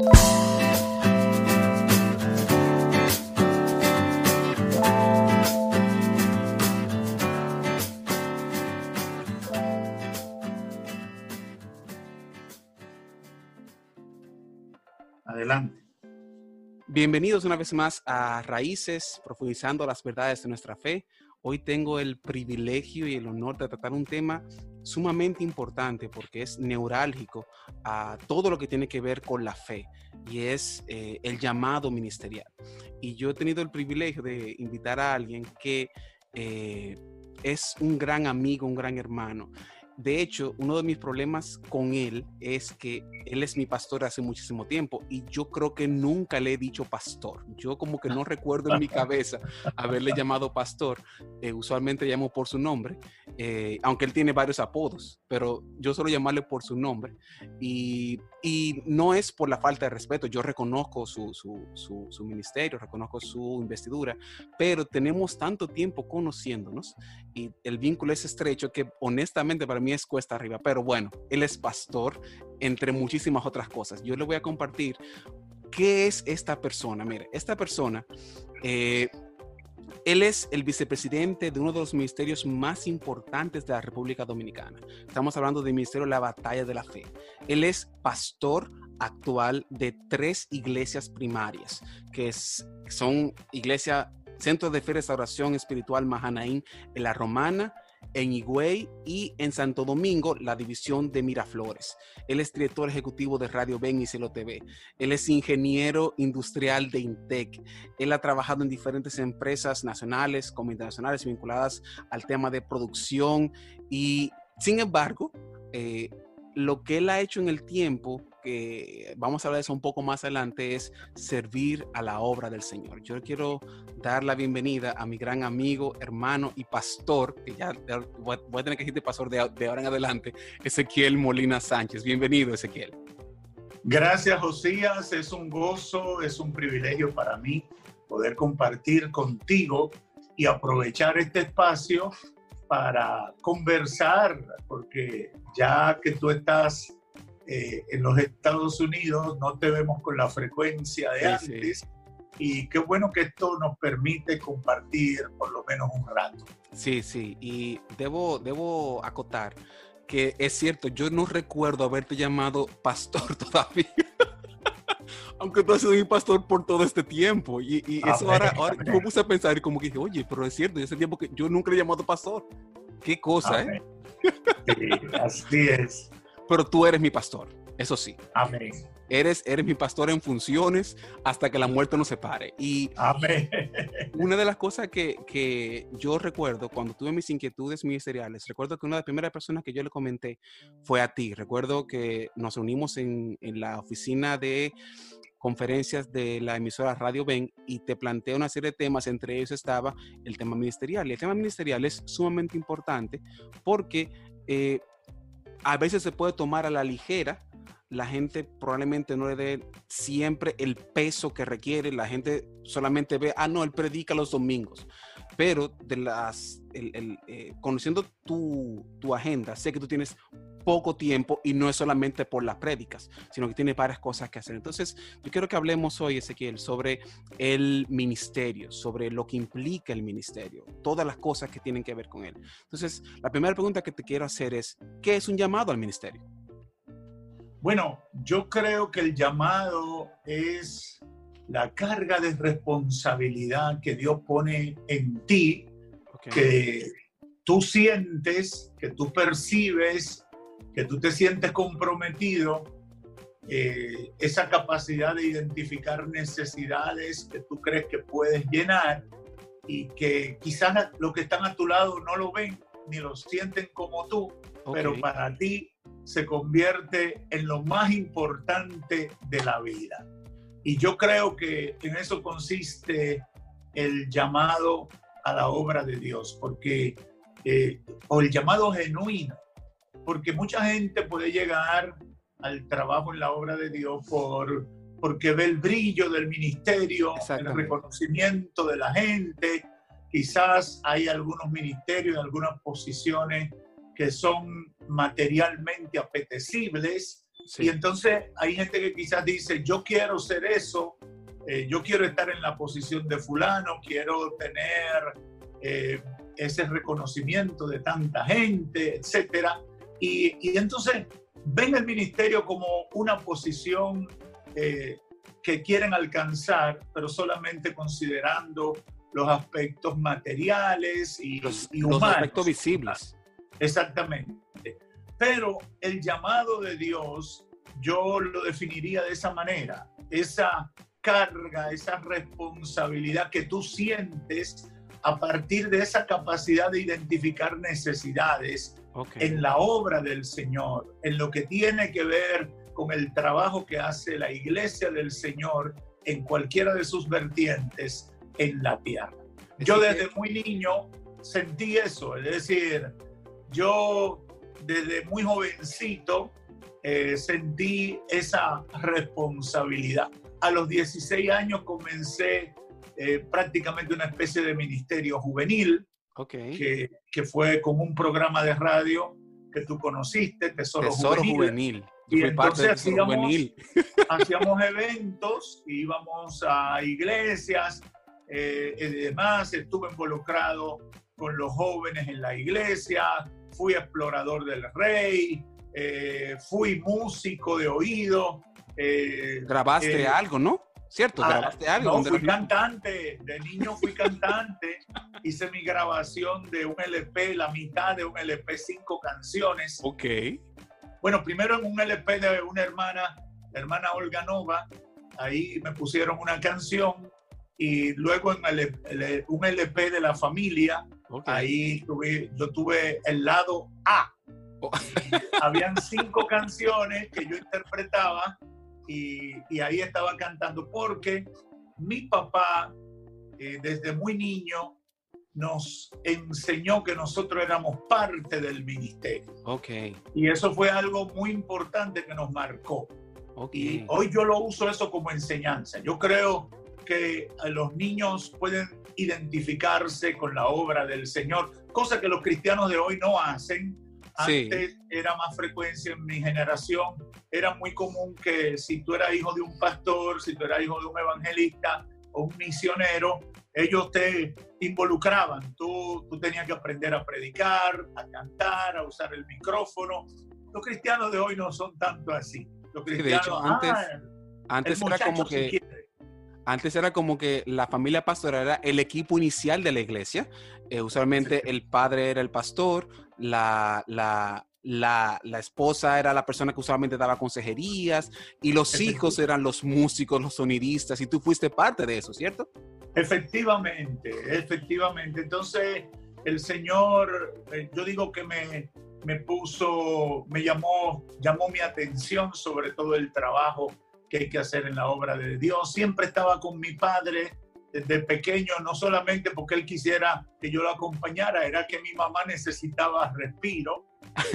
Adelante. Bienvenidos una vez más a Raíces, profundizando las verdades de nuestra fe. Hoy tengo el privilegio y el honor de tratar un tema sumamente importante porque es neurálgico a todo lo que tiene que ver con la fe y es eh, el llamado ministerial. Y yo he tenido el privilegio de invitar a alguien que eh, es un gran amigo, un gran hermano de hecho, uno de mis problemas con él es que él es mi pastor hace muchísimo tiempo y yo creo que nunca le he dicho pastor. Yo como que no recuerdo en mi cabeza haberle llamado pastor. Eh, usualmente llamo por su nombre, eh, aunque él tiene varios apodos, pero yo suelo llamarle por su nombre. Y, no es por la falta de respeto, yo reconozco su, su ministerio, reconozco su investidura, pero tenemos tanto tiempo conociéndonos y el vínculo es estrecho que honestamente para mí es cuesta arriba, pero bueno, él es pastor, entre muchísimas otras cosas. Yo le voy a compartir qué es esta persona. Mire, esta persona, eh, él es el vicepresidente de uno de los ministerios más importantes de la República Dominicana. Estamos hablando del Ministerio de la Batalla de la Fe. Él es pastor actual de tres iglesias primarias, que son Iglesia Centro de Fe y Restauración Espiritual Mahanaín en la Romana, en Higüey y en Santo Domingo, la división de Miraflores. Él es director ejecutivo de Radio Ben y Cielo TV. Él es ingeniero industrial de Intec. Él ha trabajado en diferentes empresas nacionales como internacionales vinculadas al tema de producción y, sin embargo, eh, lo que él ha hecho en el tiempo que vamos a hablar de eso un poco más adelante, es servir a la obra del Señor. Yo quiero dar la bienvenida a mi gran amigo, hermano y pastor, que ya voy a tener que decirte pastor de, ahora en adelante, Ezequiel Molina Sánchez. Bienvenido, Ezequiel. Gracias, Josías. Es un gozo, es un privilegio para mí poder compartir contigo y aprovechar este espacio para conversar, porque ya que tú estás eh, en los Estados Unidos no te vemos con la frecuencia de antes. Y qué bueno que esto nos permite compartir por lo menos un rato. Sí, sí, y debo, debo acotar que es cierto, yo no recuerdo haberte llamado pastor todavía. Aunque tú has sido mi pastor por todo este tiempo. Y, y eso ahora, ahora yo me puse a pensar y como que dije, oye, pero es cierto, ese tiempo que yo nunca le he llamado pastor. Qué cosa, ¿eh? Sí, así es pero tú eres mi pastor, eso sí. Amén. Eres, eres mi pastor en funciones hasta que la muerte nos separe. Y Amén. una de las cosas que, que, yo recuerdo cuando tuve mis inquietudes ministeriales, recuerdo que una de las primeras personas que yo le comenté fue a ti. Recuerdo que nos unimos en, en la oficina de conferencias de la emisora Radio Ben y te planteé una serie de temas, entre ellos estaba el tema ministerial. Y el tema ministerial es sumamente importante porque eh, a veces se puede tomar a la ligera. La gente probablemente no le dé siempre el peso que requiere. La gente solamente ve, ah, no, él predica los domingos. Pero eh, conociendo tu, tu agenda, sé que tú tienes poco tiempo y no es solamente por las prédicas, sino que tiene varias cosas que hacer. Entonces, yo quiero que hablemos hoy, Ezequiel, sobre el ministerio, sobre lo que implica el ministerio, todas las cosas que tienen que ver con él. Entonces, la primera pregunta que te quiero hacer es, ¿qué es un llamado al ministerio? Bueno, yo creo que el llamado es la carga de responsabilidad que Dios pone en ti, que tú sientes, que tú percibes que tú te sientes comprometido, eh, esa capacidad de identificar necesidades que tú crees que puedes llenar y que quizás los que están a tu lado no lo ven ni lo sienten como tú, pero para ti se convierte en lo más importante de la vida. Y yo creo que en eso consiste el llamado a la obra de Dios, porque, eh, o el llamado genuino, porque mucha gente puede llegar al trabajo en la obra de Dios por, porque ve el brillo del ministerio, el reconocimiento de la gente. Quizás hay algunos ministerios, algunas posiciones que son materialmente apetecibles Y entonces hay gente que quizás dice, yo quiero ser eso, eh, yo quiero estar en la posición de fulano, quiero tener eh, ese reconocimiento de tanta gente, etcétera. Y, y, entonces ven el ministerio como una posición eh, que quieren alcanzar, pero solamente considerando los aspectos materiales y, los, y humanos. Los aspectos visibles. Exactamente. Pero el llamado de Dios, yo lo definiría de esa manera. Esa carga, esa responsabilidad que tú sientes a partir de esa capacidad de identificar necesidades en la obra del Señor, en lo que tiene que ver con el trabajo que hace la iglesia del Señor en cualquiera de sus vertientes en la tierra. Yo desde muy niño sentí eso, es decir, yo desde muy jovencito eh, sentí esa responsabilidad. A los 16 años comencé eh, prácticamente una especie de ministerio juvenil, que, que, fue como un programa de radio que tú conociste, Tesoro, Tesoro Juvenil. Y entonces hacíamos, hacíamos, eventos, íbamos a iglesias eh, y demás, estuve involucrado con los jóvenes en la iglesia, fui explorador del rey, eh, fui músico de oído. Eh, Grabaste algo, ¿no? ¿Cierto? Ah, ¿Grabaste algo? No, fui cantante, de niño fui cantante, hice mi grabación de un LP, la mitad de un LP, cinco canciones. Ok. Bueno, primero en un LP de una hermana, la hermana Olga Nova, ahí me pusieron una canción y luego en el, un LP de la familia, ahí tuve, yo tuve el lado A. Oh. Habían cinco canciones que yo interpretaba y, ahí estaba cantando porque mi papá eh, desde muy niño nos enseñó que nosotros éramos parte del ministerio. Ok. Y eso fue algo muy importante que nos marcó. Okay. Y hoy yo lo uso eso como enseñanza. Yo creo que los niños pueden identificarse con la obra del Señor, cosa que los cristianos de hoy no hacen antes era más frecuencia en mi generación. Era muy común que si tú eras hijo de un pastor, si tú eras hijo de un evangelista o un misionero, ellos te involucraban. Tú, tú tenías que aprender a predicar, a cantar, a usar el micrófono. Los cristianos de hoy no son tanto así. Los cristianos, de hecho, antes, ah, antes era como que antes era como que la familia pastoral era el equipo inicial de la iglesia. Eh, usualmente el padre era el pastor, la, la, la, la, esposa era la persona que usualmente daba consejerías y los hijos eran los músicos, los sonidistas y tú fuiste parte de eso, ¿cierto? Efectivamente, efectivamente. Entonces el Señor, eh, yo digo que me, me puso, me llamó, llamó mi atención sobre todo el trabajo que hay que hacer en la obra de Dios. Siempre estaba con mi padre desde pequeño, no solamente porque él quisiera que yo lo acompañara, era que mi mamá necesitaba respiro,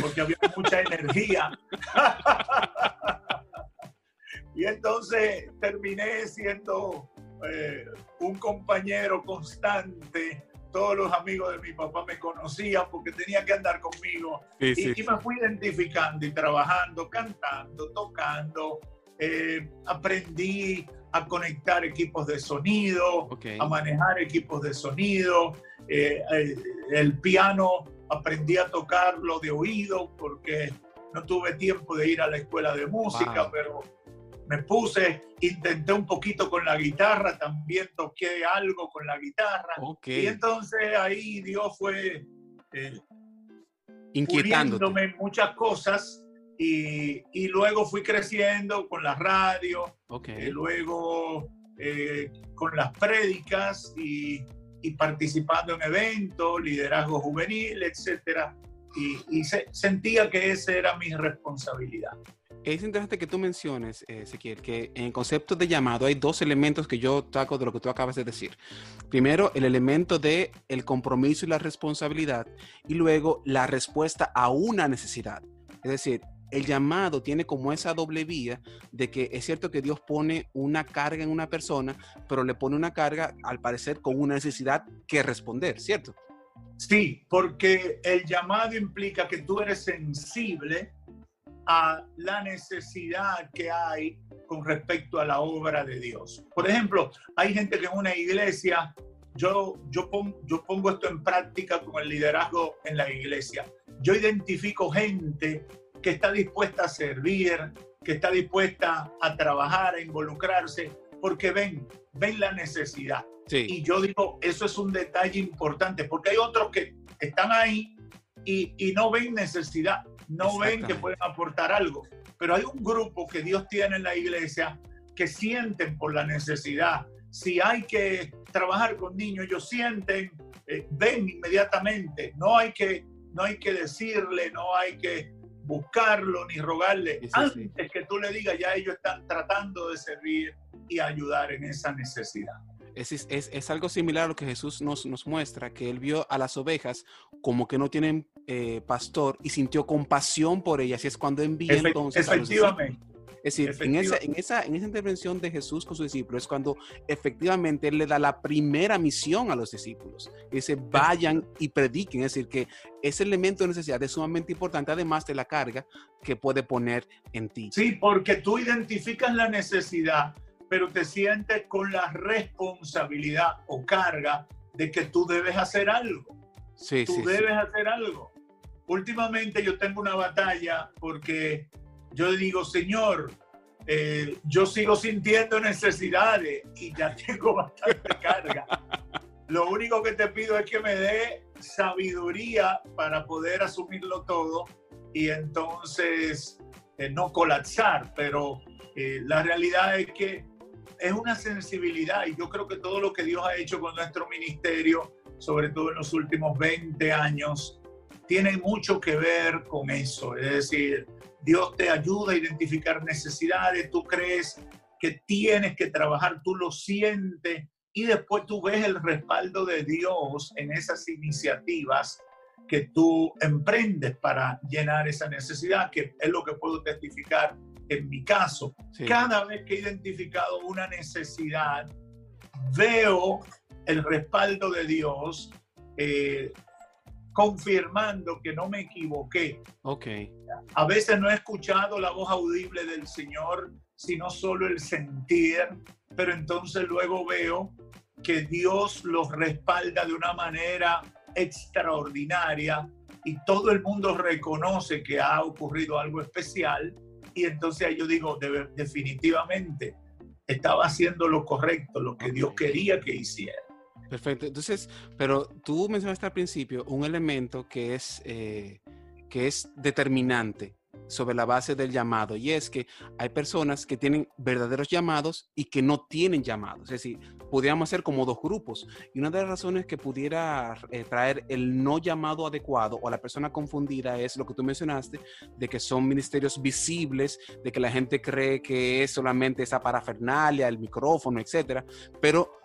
porque había mucha energía. y entonces terminé siendo eh, un compañero constante. Todos los amigos de mi papá me conocían porque tenía que andar conmigo. y, y me fui identificando y trabajando, cantando, tocando, eh, aprendí a conectar equipos de sonido, a manejar equipos de sonido. Eh, eh, el piano aprendí a tocarlo de oído porque no tuve tiempo de ir a la escuela de música, pero me puse, intenté un poquito con la guitarra, también toqué algo con la guitarra. Y entonces ahí Dios fue eh, inquietándome muchas cosas y, luego fui creciendo con la radio, y luego eh, con las prédicas y, participando en eventos, liderazgo juvenil, etc. Y, sentía que esa era mi responsabilidad. Es interesante que tú menciones, Ezequiel, que en el concepto de llamado hay dos elementos que yo saco de lo que tú acabas de decir. Primero, el elemento de el compromiso y la responsabilidad, y luego la respuesta a una necesidad. Es decir, el llamado tiene como esa doble vía de que es cierto que Dios pone una carga en una persona, pero le pone una carga al parecer con una necesidad que responder, ¿cierto? Sí, porque el llamado implica que tú eres sensible a la necesidad que hay con respecto a la obra de Dios. Por ejemplo, hay gente que en una iglesia, yo, yo, pongo esto en práctica con el liderazgo en la iglesia. Yo identifico gente que está dispuesta a servir, que está dispuesta a trabajar, a involucrarse, porque ven, ven la necesidad. Y yo digo, eso es un detalle importante, porque hay otros que están ahí y, y no ven necesidad, no ven que pueden aportar algo. Pero hay un grupo que Dios tiene en la iglesia que sienten por la necesidad. Si hay que trabajar con niños, ellos sienten, eh, ven inmediatamente. No hay que, no hay que decirle, no hay que buscarlo ni rogarle. Antes que tú le digas, ya ellos están tratando de servir y ayudar en esa necesidad. Es, es, es, algo similar a lo que Jesús nos, nos, muestra, que él vio a las ovejas como que no tienen eh, pastor y sintió compasión por ellas. Y es cuando envía entonces efectivamente. Es decir, en esa, en, esa, en esa intervención de Jesús con sus discípulos es cuando efectivamente Él le da la primera misión a los discípulos. Dice, vayan y prediquen. Es decir, que ese elemento de necesidad es sumamente importante, además de la carga que puede poner en ti. Sí, porque tú identificas la necesidad, pero te sientes con la responsabilidad o carga de que tú debes hacer algo. Sí, tú debes hacer algo. Últimamente yo tengo una batalla porque yo digo, Señor, eh, yo sigo sintiendo necesidades y ya tengo bastante carga. Lo único que te pido es que me dé sabiduría para poder asumirlo todo y entonces eh, no colapsar, pero eh, la realidad es que es una sensibilidad y yo creo que todo lo que Dios ha hecho con nuestro ministerio, sobre todo en los últimos 20 años, tiene mucho que ver con eso. Es decir, Dios te ayuda a identificar necesidades, tú crees que tienes que trabajar, tú lo sientes y después tú ves el respaldo de Dios en esas iniciativas que tú emprendes para llenar esa necesidad, que es lo que puedo testificar en mi caso. Cada vez que he identificado una necesidad, veo el respaldo de Dios eh, confirmando que no me equivoqué. Ok. A veces no he escuchado la voz audible del Señor, sino solo el sentir, pero entonces luego veo que Dios los respalda de una manera extraordinaria y todo el mundo reconoce que ha ocurrido algo especial y entonces yo digo, definitivamente estaba haciendo lo correcto, lo que Dios quería que hiciera. Perfecto. Entonces, pero tú mencionaste al principio un elemento que es, eh, que es determinante sobre la base del llamado y es que hay personas que tienen verdaderos llamados y que no tienen llamados. Es decir, podríamos ser como dos grupos y una de las razones que pudiera eh, traer el no llamado adecuado o la persona confundida es lo que tú mencionaste de que son ministerios visibles, de que la gente cree que es solamente esa parafernalia, el micrófono, etcétera, pero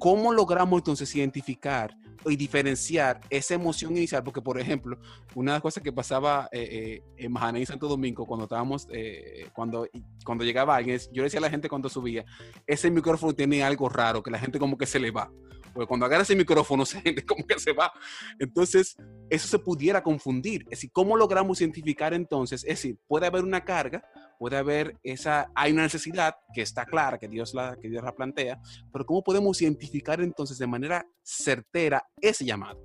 ¿Cómo logramos entonces identificar y diferenciar esa emoción inicial? Porque, por ejemplo, una de las cosas que pasaba eh, eh, en Mahané y Santo Domingo cuando estábamos, eh, cuando, cuando llegaba alguien, yo decía a la gente cuando subía, ese micrófono tiene algo raro, que la gente como que se le va. Porque cuando agarra ese micrófono, se gente como que se va. Entonces, eso se pudiera confundir. Es decir, ¿cómo logramos identificar entonces? Es decir, puede haber una carga, puede haber esa, hay una necesidad que está clara, que Dios la, que Dios la plantea, pero ¿cómo podemos identificar entonces de manera certera ese llamado?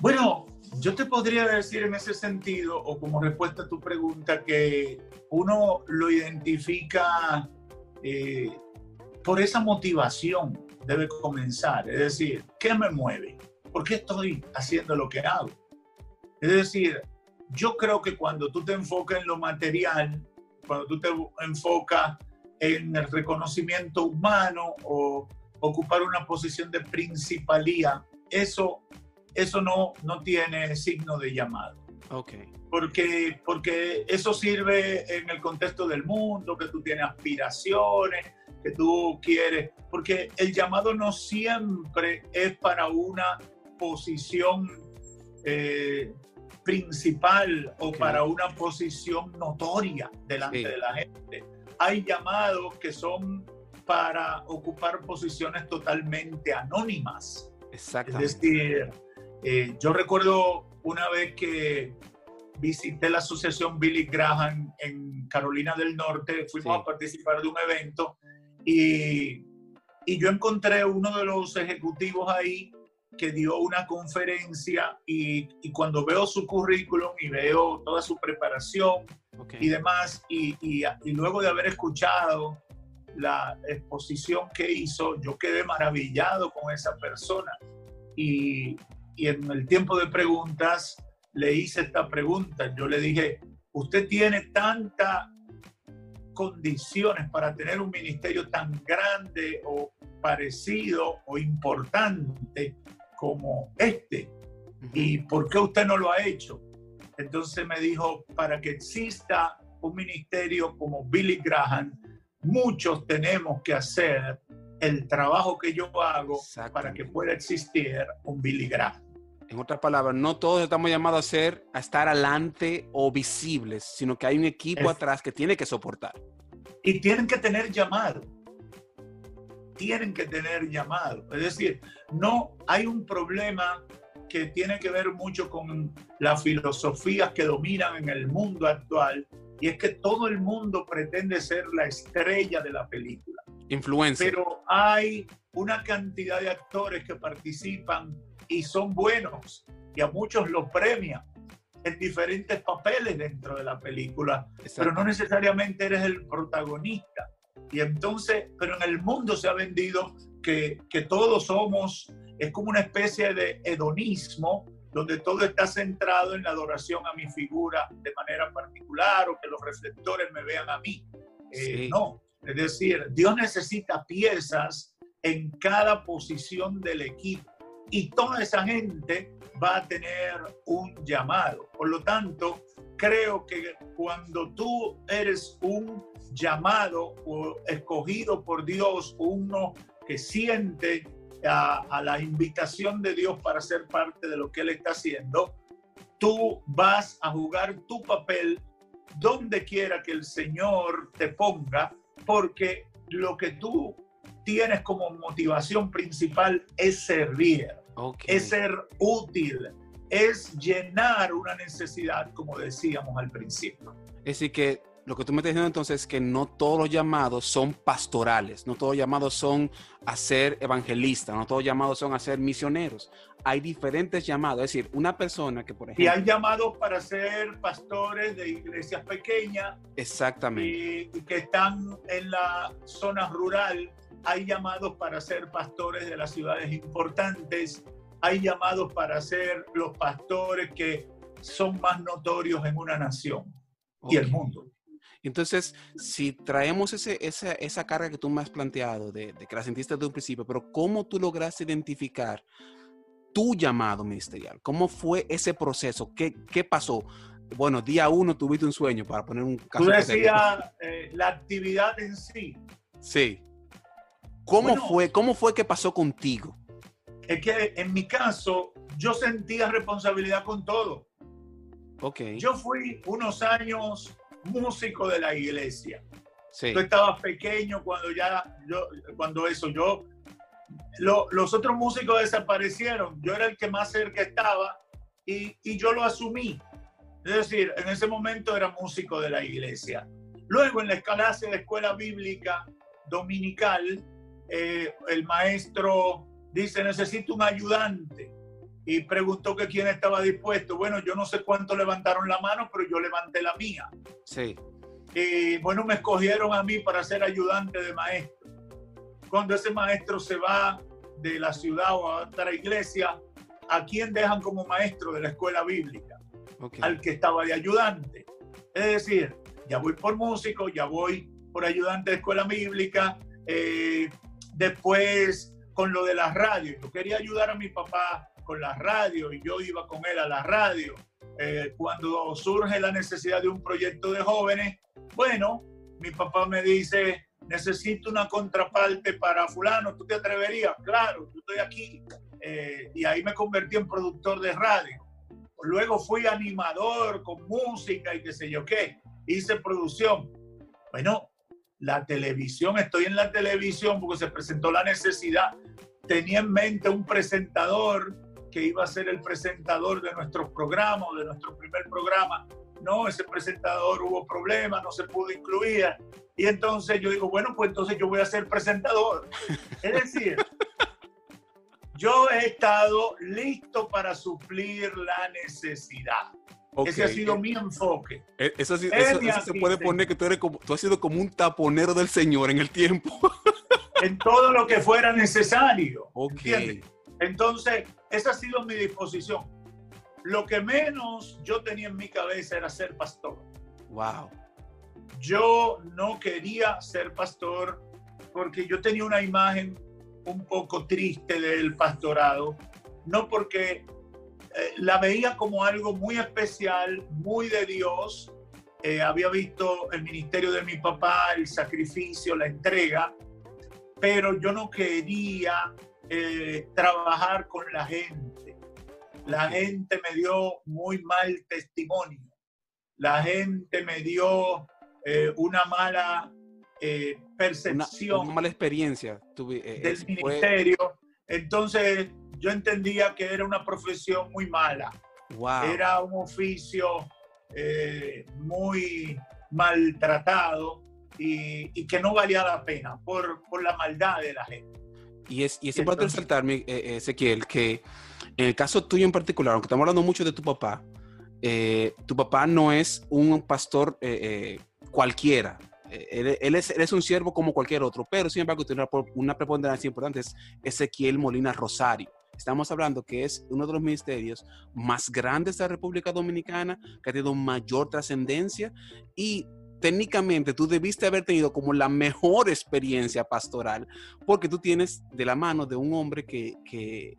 Bueno, yo te podría decir en ese sentido, o como respuesta a tu pregunta, que uno lo identifica eh, por esa motivación, debe comenzar. Es decir, ¿qué me mueve? ¿Por qué estoy haciendo lo que hago? Es decir, yo creo que cuando tú te enfocas en lo material, cuando tú te enfocas en el reconocimiento humano o ocupar una posición de principalía, eso, eso no, no tiene signo de llamado. Okay. Porque, porque eso sirve en el contexto del mundo, que tú tienes aspiraciones, que tú quieres, porque el llamado no siempre es para una posición eh, principal o para una posición notoria delante de la gente. Hay llamados que son para ocupar posiciones totalmente anónimas. Exacto. Es decir, eh, yo recuerdo una vez que visité la asociación Billy Graham en Carolina del Norte, fuimos a participar de un evento y, y yo encontré uno de los ejecutivos ahí que dio una conferencia y, y, cuando veo su currículum y veo toda su preparación y demás, y, y, y, luego de haber escuchado la exposición que hizo, yo quedé maravillado con esa persona. Y, en el tiempo de preguntas le hice esta pregunta. Yo le dije, usted tiene tantas condiciones para tener un ministerio tan grande o parecido o importante como este. ¿Y por qué usted no lo ha hecho? Entonces me dijo, para que exista un ministerio como Billy Graham, muchos tenemos que hacer el trabajo que yo hago para que pueda existir un Billy Graham. En otras palabras, no todos estamos llamados a ser, a estar adelante o visibles, sino que hay un equipo atrás que tiene que soportar. Y tienen que tener llamado. Tienen que tener llamado. Es decir, no hay un problema que tiene que ver mucho con las filosofías que dominan en el mundo actual, y es que todo el mundo pretende ser la estrella de la película. Influencia. Pero hay una cantidad de actores que participan y son buenos y a muchos los premian en diferentes papeles dentro de la película, pero no necesariamente eres el protagonista. Y entonces, pero en el mundo se ha vendido que, que todos somos, es como una especie de hedonismo, donde todo está centrado en la adoración a mi figura de manera particular o que los reflectores me vean a mí. Eh, no, es decir, Dios necesita piezas en cada posición del equipo y toda esa gente va a tener un llamado. Por lo tanto, creo que cuando tú eres un llamado o escogido por Dios, uno que siente a, la invitación de Dios para ser parte de lo que Él está haciendo, tú vas a jugar tu papel donde quiera que el Señor te ponga, porque lo que tú tienes como motivación principal es servir, es ser útil, es llenar una necesidad, como decíamos al principio. Es decir, que lo que tú me estás diciendo entonces es que no todos los llamados son pastorales, no todos los llamados son a ser evangelistas, no todos los llamados son a ser misioneros. Hay diferentes llamados, es decir, una persona que, por ejemplo... Y hay llamados para ser pastores de iglesias pequeñas. Exactamente. Y, que están en la zona rural. Hay llamados para ser pastores de las ciudades importantes. Hay llamados para ser los pastores que son más notorios en una nación y el mundo. Entonces, si traemos ese, esa, esa, carga que tú me has planteado, de, que la sentiste desde un principio, pero ¿cómo tú lograste identificar tu llamado ministerial? ¿Cómo fue ese proceso? ¿Qué, qué pasó? Bueno, día uno tuviste un sueño, para poner un caso. Tú decías eh, la actividad en sí. Sí. ¿Cómo, fue, ¿Cómo fue que pasó contigo? Es que en mi caso, yo sentía responsabilidad con todo. Ok. Yo fui unos años músico de la iglesia. Sí. Tú estabas pequeño cuando ya, yo, cuando eso, yo, los otros músicos desaparecieron, yo era el que más cerca estaba y, y yo lo asumí. Es decir, en ese momento era músico de la iglesia. Luego en la clase de escuela bíblica dominical, eh, el maestro dice, necesito un ayudante. Y preguntó que quién estaba dispuesto. Bueno, yo no sé cuánto levantaron la mano, pero yo levanté la mía. Sí. Y bueno, me escogieron a mí para ser ayudante de maestro. Cuando ese maestro se va de la ciudad o a otra iglesia, ¿a quién dejan como maestro de la escuela bíblica? Al que estaba de ayudante. Es decir, ya voy por músico, ya voy por ayudante de escuela bíblica. Eh, después, con lo de la radio, yo quería ayudar a mi papá con la radio y yo iba con él a la radio. Eh, cuando surge la necesidad de un proyecto de jóvenes, bueno, mi papá me dice, necesito una contraparte para fulano, ¿tú te atreverías? Claro, yo estoy aquí. Eh, y ahí me convertí en productor de radio. Luego fui animador con música y qué sé yo qué. Hice producción. Bueno, la televisión, estoy en la televisión porque se presentó la necesidad. Tenía en mente un presentador que iba a ser el presentador de nuestros programas, de nuestro primer programa. No, ese presentador hubo problemas, no se pudo incluir. Y entonces yo digo, bueno, pues entonces yo voy a ser presentador. Es decir, yo he estado listo para suplir la necesidad. Ese ha sido mi enfoque. E, eso, se puede poner que tú, eres como, tú has sido como un taponero del Señor en el tiempo. en todo lo que fuera necesario. Entonces, esa ha sido mi disposición. Lo que menos yo tenía en mi cabeza era ser pastor. Wow. Yo no quería ser pastor porque yo tenía una imagen un poco triste del pastorado, no porque eh, la veía como algo muy especial, muy de Dios. Eh, había visto el ministerio de mi papá, el sacrificio, la entrega, pero yo no quería eh, trabajar con la gente. La gente me dio muy mal testimonio. La gente me dio una mala percepción. Una, mala experiencia del ministerio. Entonces, yo entendía que era una profesión muy mala. Era un oficio eh, muy maltratado y, que no valía la pena por, la maldad de la gente. Y es, y es importante resaltarme, eh, Ezequiel, que en el caso tuyo en particular, aunque estamos hablando mucho de tu papá, eh, tu papá no es un pastor cualquiera. Él, es, un siervo como cualquier otro, pero sin embargo tiene una preponderancia importante, es Ezequiel Molina Rosario. Estamos hablando que es uno de los ministerios más grandes de la República Dominicana, que ha tenido mayor trascendencia y técnicamente tú debiste haber tenido como la mejor experiencia pastoral, porque tú tienes de la mano de un hombre que,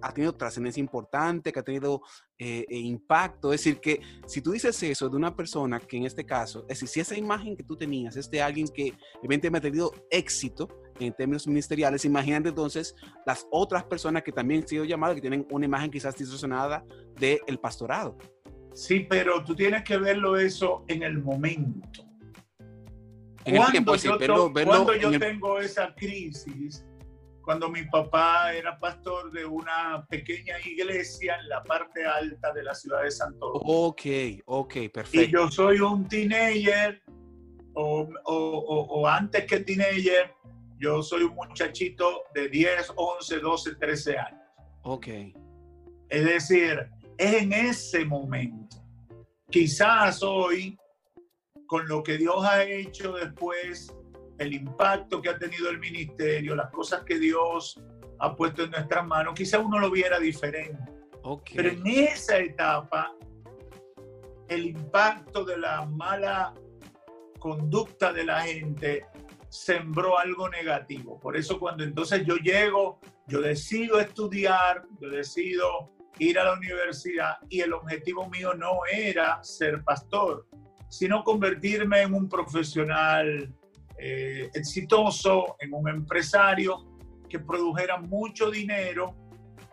ha tenido trascendencia importante, que ha tenido eh, eh, impacto. Es decir, que si tú dices eso de una persona que en este caso, es decir, si esa imagen que tú tenías es de alguien que evidentemente ha tenido éxito en términos ministeriales, imagínate entonces las otras personas que también han sido llamadas, que tienen una imagen quizás distorsionada del pastorado. Sí, pero tú tienes que verlo eso en el momento. En cuando yo, cuando yo tengo esa crisis, cuando mi papá era pastor de una pequeña iglesia en la parte alta de la ciudad de Santo. Ok, ok, perfecto. Y yo soy un teenager, o, o, o, antes que teenager, yo soy un muchachito de 10, 11, 12, 13 años. Ok. Es decir, es en ese momento. Quizás hoy, con lo que Dios ha hecho después, el impacto que ha tenido el ministerio, las cosas que Dios ha puesto en nuestras manos, quizás uno lo viera diferente. Pero en esa etapa, el impacto de la mala conducta de la gente sembró algo negativo. Por eso cuando entonces yo llego, yo decido estudiar, yo decido ir a la universidad y el objetivo mío no era ser pastor, sino convertirme en un profesional eh, exitoso, en un empresario que produjera mucho dinero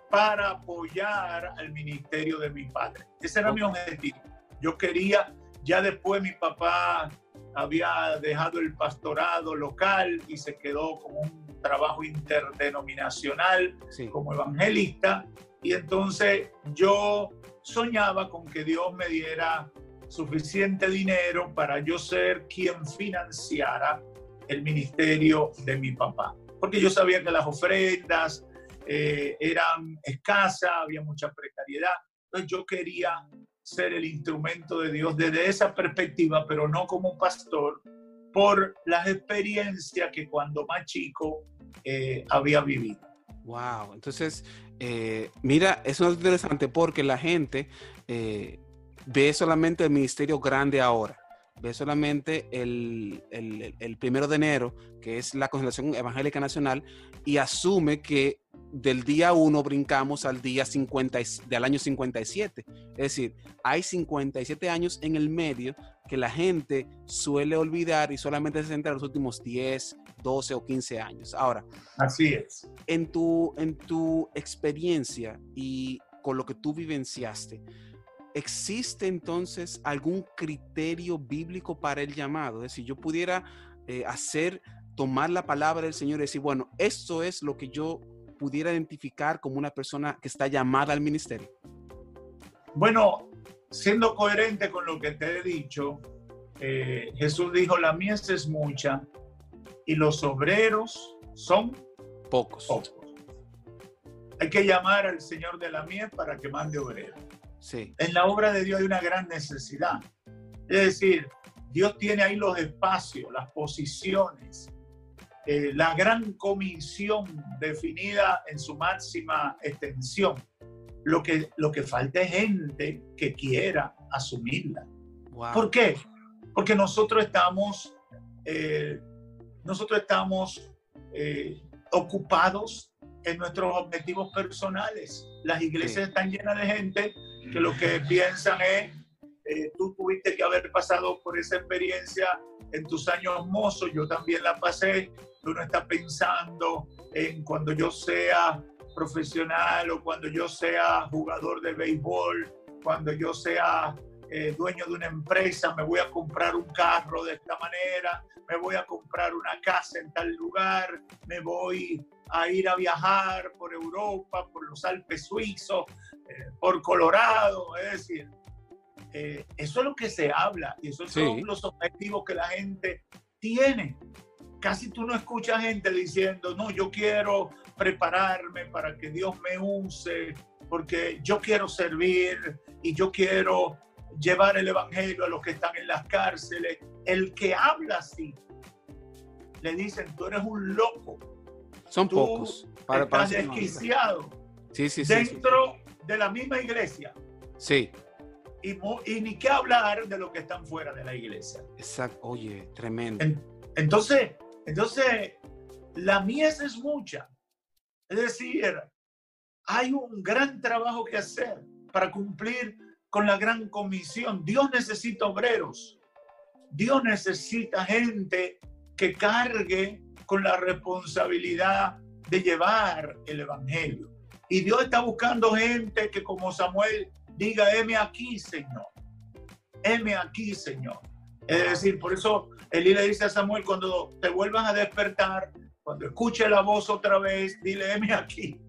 para apoyar al ministerio de mi padre. Ese era mi objetivo. Yo quería, ya después mi papá había dejado el pastorado local y se quedó con un trabajo interdenominacional como evangelista y entonces yo soñaba con que Dios me diera suficiente dinero para yo ser quien financiara el ministerio de mi papá. Porque yo sabía que las ofrendas eh, eran escasas, había mucha precariedad. Entonces yo quería ser el instrumento de Dios desde esa perspectiva, pero no como pastor, por las experiencias que cuando más chico eh, había vivido. Wow, entonces eh, mira, es interesante porque la gente eh, ve solamente el ministerio grande ahora, ve solamente el, el, primero de enero, que es la Concentración Evangélica Nacional, y asume que del día 1 brincamos al día 50, del año 57. Es decir, hay 57 años en el medio que la gente suele olvidar y solamente se centra en los últimos 10, 12 o 15 años. Ahora, así es. En tu, en tu experiencia y con lo que tú vivenciaste, ¿existe entonces algún criterio bíblico para el llamado? Es decir, yo pudiera eh, hacer, tomar la palabra del Señor y decir, bueno, esto es lo que yo pudiera identificar como una persona que está llamada al ministerio? Bueno, siendo coherente con lo que te he dicho, eh, Jesús dijo, la mies es mucha y los obreros son pocos. pocos. Hay que llamar al Señor de la mies para que mande obreros. Sí. En la obra de Dios hay una gran necesidad. Es decir, Dios tiene ahí los espacios, las posiciones, eh, la gran comisión definida en su máxima extensión. Lo que, lo que falta es gente que quiera asumirla. ¿Por qué? Porque nosotros estamos, eh, nosotros estamos eh, ocupados en nuestros objetivos personales. Las iglesias están llenas de gente que lo que piensan es, eh, tú tuviste que haber pasado por esa experiencia en tus años mozos, yo también la pasé, tú no estás pensando en cuando yo sea profesional o cuando yo sea jugador de béisbol, cuando yo sea eh, dueño de una empresa, me voy a comprar un carro de esta manera, me voy a comprar una casa en tal lugar, me voy a ir a viajar por Europa, por los Alpes suizos, eh, por Colorado, es decir, eh, eso es lo que se habla y esos son los objetivos que la gente tiene. Casi tú no escuchas gente diciendo, no, yo quiero prepararme para que Dios me use, porque yo quiero servir y yo quiero llevar el Evangelio a los que están en las cárceles. El que habla así, le dicen, tú eres un loco. Son pocos. Para, estás desquiciado. Sí, sí, dentro de la misma iglesia. Sí. Y, y, ni qué hablar de los que están fuera de la iglesia. Exacto. Oye, tremendo. entonces, entonces, la mies es mucha. Es decir, hay un gran trabajo que hacer para cumplir con la gran comisión. Dios necesita obreros. Dios necesita gente que cargue con la responsabilidad de llevar el Evangelio. Y Dios está buscando gente que como Samuel diga, heme aquí, Señor. Heme aquí, Señor. Es decir, por eso Elí le dice a Samuel, cuando te vuelvan a despertar, cuando escuche la voz otra vez, dile, heme aquí.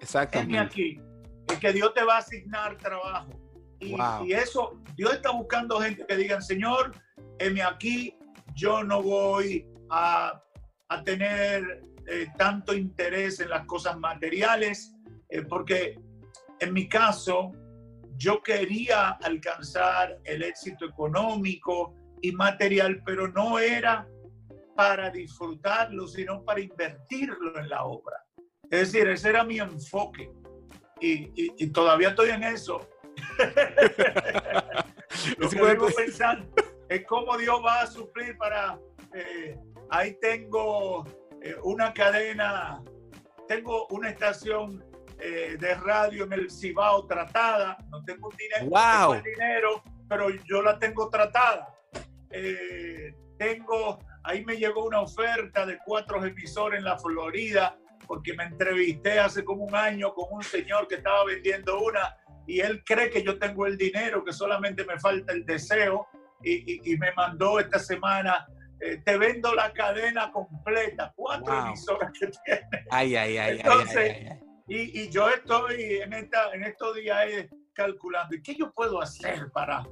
Exactamente. Heme aquí. Es que Dios te va a asignar trabajo. Y, y, eso, Dios está buscando gente que digan, Señor, heme aquí, yo no voy a, a tener eh, tanto interés en las cosas materiales, eh, porque en mi caso, yo quería alcanzar el éxito económico y material, pero no era para disfrutarlo, sino para invertirlo en la obra. Es decir, ese era mi enfoque. Y, y, todavía estoy en eso. Lo que vivo pensando es cómo Dios va a suplir para... Eh, ahí tengo eh, una cadena, tengo una estación eh, de radio en el Cibao tratada. No tengo dinero, wow. dinero pero yo la tengo tratada. Eh, tengo, ahí me llegó una oferta de cuatro emisores en la Florida, porque me entrevisté hace como un año con un señor que estaba vendiendo una y él cree que yo tengo el dinero, que solamente me falta el deseo y, y, me mandó esta semana, eh, te vendo la cadena completa, cuatro emisoras que tiene. Ay, ay, ay. Entonces, ay, ay, y, y, yo estoy en, esta, en estos días calculando, ¿y qué yo puedo hacer para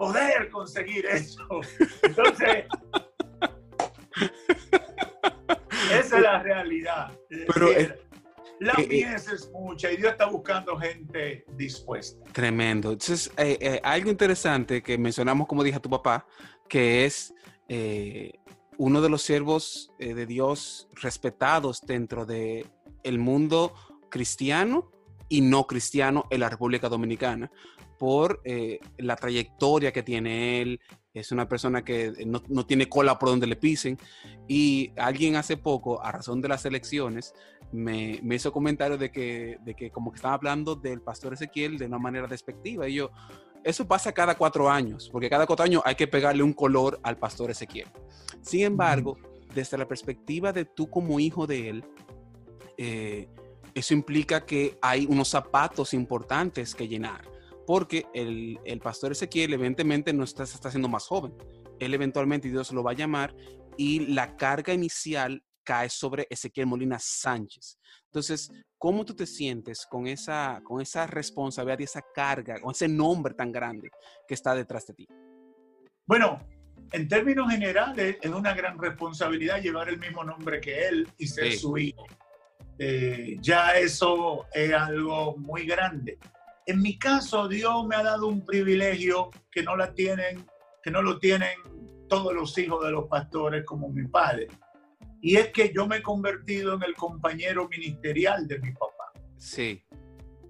poder conseguir eso? Entonces, esa es la realidad. Pero la eh, mies es mucha y Dios está buscando gente dispuesta. Tremendo. Entonces, eh, eh, algo interesante que mencionamos, como dije a tu papá, que es eh, uno de los siervos eh, de Dios respetados dentro del el mundo cristiano y no cristiano en la República Dominicana por eh, la trayectoria que tiene él. Es una persona que no, no, tiene cola por donde le pisen. Y alguien hace poco, a razón de las elecciones, me, me hizo comentario de que, de que como que estaba hablando del pastor Ezequiel de una manera despectiva. Y yo, eso pasa cada cuatro años, porque cada cuatro años hay que pegarle un color al pastor Ezequiel. Sin embargo, desde la perspectiva de tú como hijo de él, eh, eso implica que hay unos zapatos importantes que llenar, porque el, el pastor Ezequiel evidentemente no está, está siendo más joven. Él eventualmente Dios lo va a llamar y la carga inicial cae sobre Ezequiel Molina Sánchez. Entonces, ¿cómo tú te sientes con esa, con esa responsabilidad y esa carga, con ese nombre tan grande que está detrás de ti? Bueno, en términos generales, es una gran responsabilidad llevar el mismo nombre que él y ser su hijo. Eh, ya eso es algo muy grande. En mi caso, Dios me ha dado un privilegio que no la tienen, que no lo tienen todos los hijos de los pastores como mi padre. Y es que yo me he convertido en el compañero ministerial de mi papá. Sí.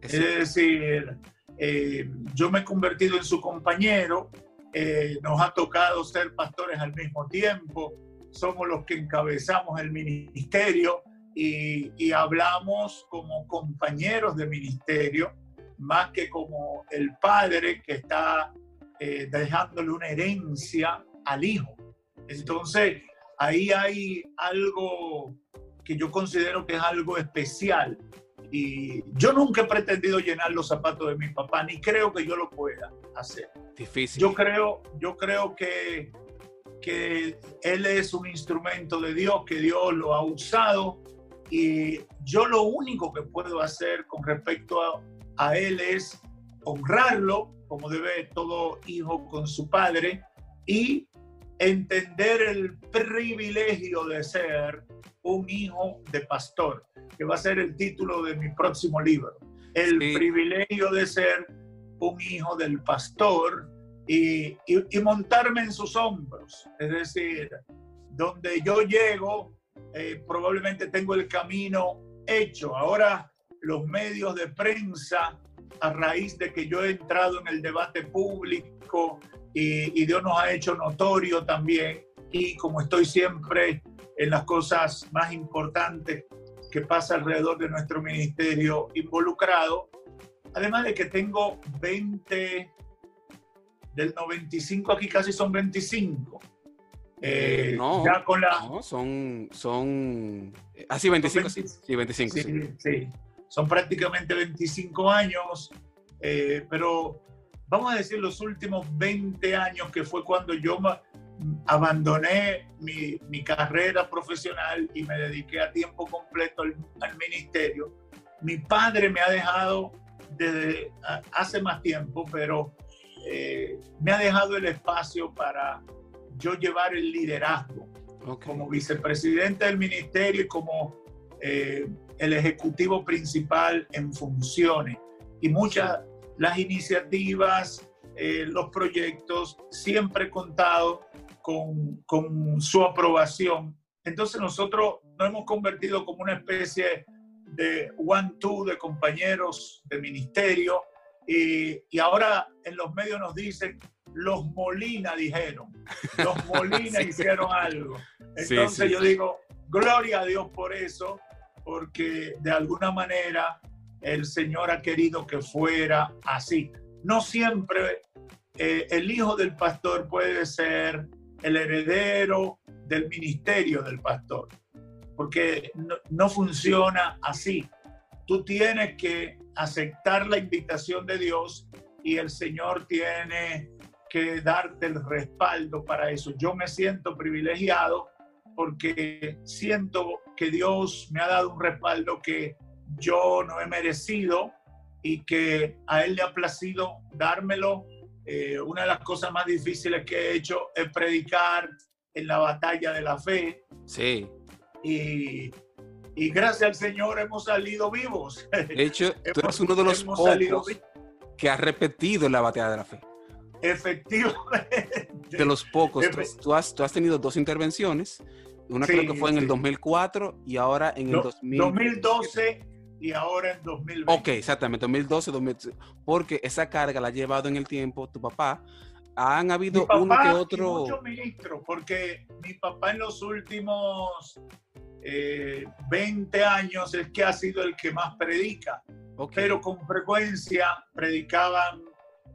Es, decir, eh, yo me he convertido en su compañero, eh, nos ha tocado ser pastores al mismo tiempo, somos los que encabezamos el ministerio y, y hablamos como compañeros de ministerio más que como el padre que está eh, dejándole una herencia al hijo. Entonces, ahí hay algo que yo considero que es algo especial. Y yo nunca he pretendido llenar los zapatos de mi papá, ni creo que yo lo pueda hacer. Difícil. Yo creo, yo creo que, que él es un instrumento de Dios, que Dios lo ha usado. Y yo lo único que puedo hacer con respecto a, a él es honrarlo, como debe todo hijo con su padre, y entender el privilegio de ser un hijo de pastor, que va a ser el título de mi próximo libro. El privilegio de ser un hijo del pastor y, montarme en sus hombros. Es decir, donde yo llego, eh, probablemente tengo el camino hecho. Ahora los medios de prensa a raíz de que yo he entrado en el debate público y, Dios nos ha hecho notorio también y como estoy siempre en las cosas más importantes que pasa alrededor de nuestro ministerio involucrado, además de que tengo 20, del 95 aquí casi son 25. Eh, no, ya con la... no, son, son, así 25, sí, 25. Sí, sí. Son prácticamente 25 años, eh, pero vamos a decir los últimos 20 años que fue cuando yo abandoné mi, mi carrera profesional y me dediqué a tiempo completo al, ministerio. Mi padre me ha dejado desde hace más tiempo, pero eh, me ha dejado el espacio para yo llevar el liderazgo como vicepresidente del ministerio y como eh, el ejecutivo principal en funciones. Y muchas, las iniciativas, eh, los proyectos, siempre contado con, con su aprobación. Entonces nosotros nos hemos convertido como una especie de one-two de compañeros de ministerio y, y, ahora en los medios nos dicen los Molina dijeron, los Molina hicieron algo. Entonces yo digo, gloria a Dios por eso porque de alguna manera el Señor ha querido que fuera así. No siempre eh, el hijo del pastor puede ser el heredero del ministerio del pastor, porque no, no funciona así. Tú tienes que aceptar la invitación de Dios y el Señor tiene que darte el respaldo para eso. Yo me siento privilegiado porque siento que Dios me ha dado un respaldo que yo no he merecido y que a Él le ha placido dármelo. Eh, una de las cosas más difíciles que he hecho es predicar en la batalla de la fe. Sí. Y, y gracias al Señor hemos salido vivos. De hecho, tú eres uno de los pocos que ha repetido la batalla de la fe. Efectivamente. De los pocos. Tú, has, tú has tenido dos intervenciones una creo que fue en el 2004 y ahora en el 2012 y ahora en 2020. Ok, exactamente, 2012, 2013. Porque esa carga la ha llevado en el tiempo tu papá. Han habido uno que otro. muchos ministros, porque mi papá en los últimos 20 eh, años es que ha sido el que más predica. Pero con frecuencia predicaban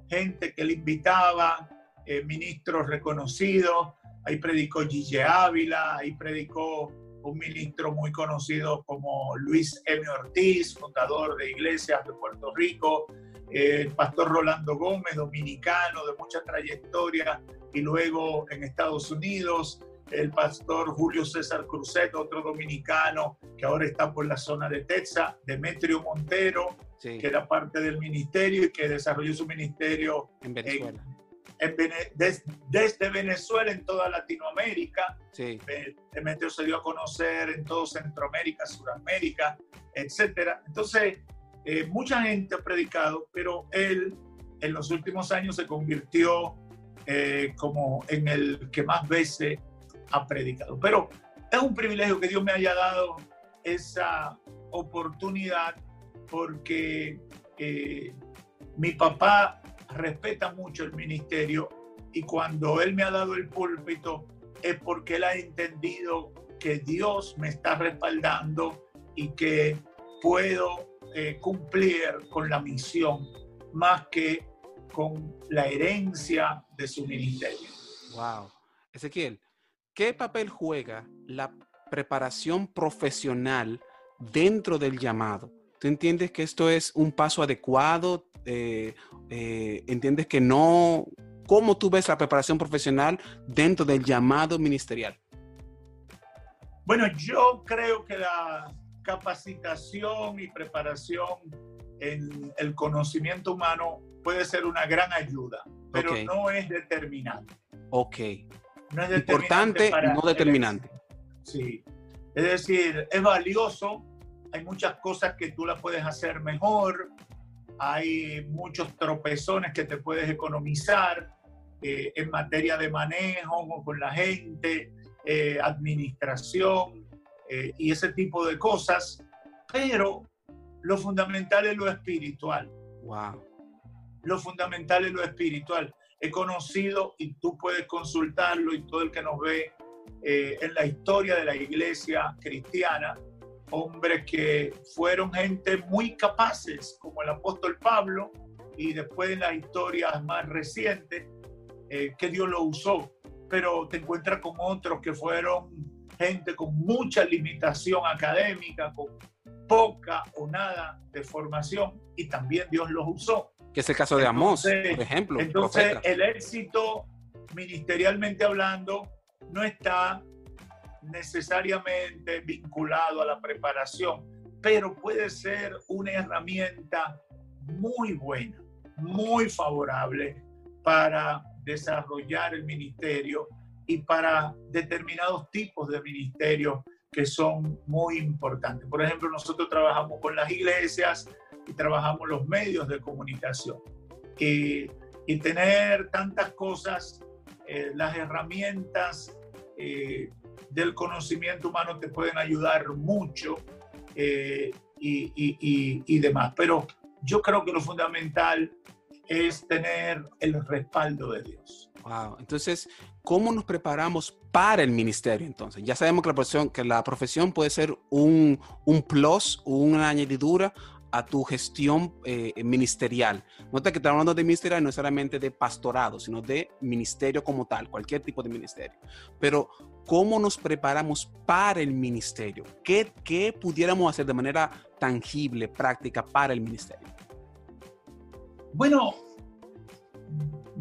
gente que le invitaba, eh, ministros reconocidos ahí predicó Gille Ávila, ahí predicó un ministro muy conocido como Luis M. Ortiz, fundador de Iglesias de Puerto Rico, el pastor Rolando Gómez, dominicano de mucha trayectoria y luego en Estados Unidos, el pastor Julio César Cruzet, otro dominicano que ahora está por la zona de Texas, Demetrio Montero, que era parte del ministerio y que desarrolló su ministerio en Venezuela. Desde, Venezuela en toda Latinoamérica. Sí. Se dio a conocer en todo Centroamérica, Sudamérica, etc. Entonces, eh, mucha gente ha predicado, pero él en los últimos años se convirtió eh, como en el que más veces ha predicado. Pero es un privilegio que Dios me haya dado esa oportunidad porque eh, mi papá respeta mucho el ministerio y cuando él me ha dado el púlpito es porque él ha entendido que Dios me está respaldando y que puedo eh, cumplir con la misión más que con la herencia de su ministerio. Wow. Ezequiel, ¿qué papel juega la preparación profesional dentro del llamado? ¿Tú entiendes que esto es un paso adecuado? Eh, eh, ¿Entiendes que no? ¿Cómo tú ves la preparación profesional dentro del llamado ministerial? Bueno, yo creo que la capacitación y preparación en el conocimiento humano puede ser una gran ayuda, pero no es determinante. Ok. No es Importante, no determinante. Sí. Es decir, es valioso, hay muchas cosas que tú las puedes hacer mejor, hay muchos tropezones que te puedes economizar eh, en materia de manejo con la gente, eh, administración eh, y ese tipo de cosas, pero lo fundamental es lo espiritual. Wow lo fundamental es lo espiritual. He conocido, y tú puedes consultarlo, y todo el que nos ve en la historia de la iglesia cristiana, hombres que fueron gente muy capaces, como el apóstol Pablo, y después en las historias más recientes, eh, que Dios lo usó. Pero te encuentras con otros que fueron gente con mucha limitación académica, con poca o nada de formación, y también Dios los usó que es el caso de Amós, por ejemplo. Entonces, el éxito, ministerialmente hablando, no está necesariamente vinculado a la preparación, pero puede ser una herramienta muy buena, muy favorable para desarrollar el ministerio y para determinados tipos de ministerios que son muy importantes. Por ejemplo, nosotros trabajamos con las iglesias, y trabajamos los medios de comunicación. Y, tener tantas cosas, eh, las herramientas eh, del conocimiento humano te pueden ayudar mucho eh, y, demás. Pero yo creo que lo fundamental es tener el respaldo de Dios. Entonces, ¿cómo nos preparamos para el ministerio entonces? Ya sabemos que la profesión, que la profesión puede ser un, un plus, una añadidura a tu gestión eh, ministerial. Nota que estamos hablando de ministerial no solamente de pastorado, sino de ministerio como tal, cualquier tipo de ministerio. Pero, ¿cómo nos preparamos para el ministerio? ¿Qué, qué pudiéramos hacer de manera tangible, práctica para el ministerio? Bueno,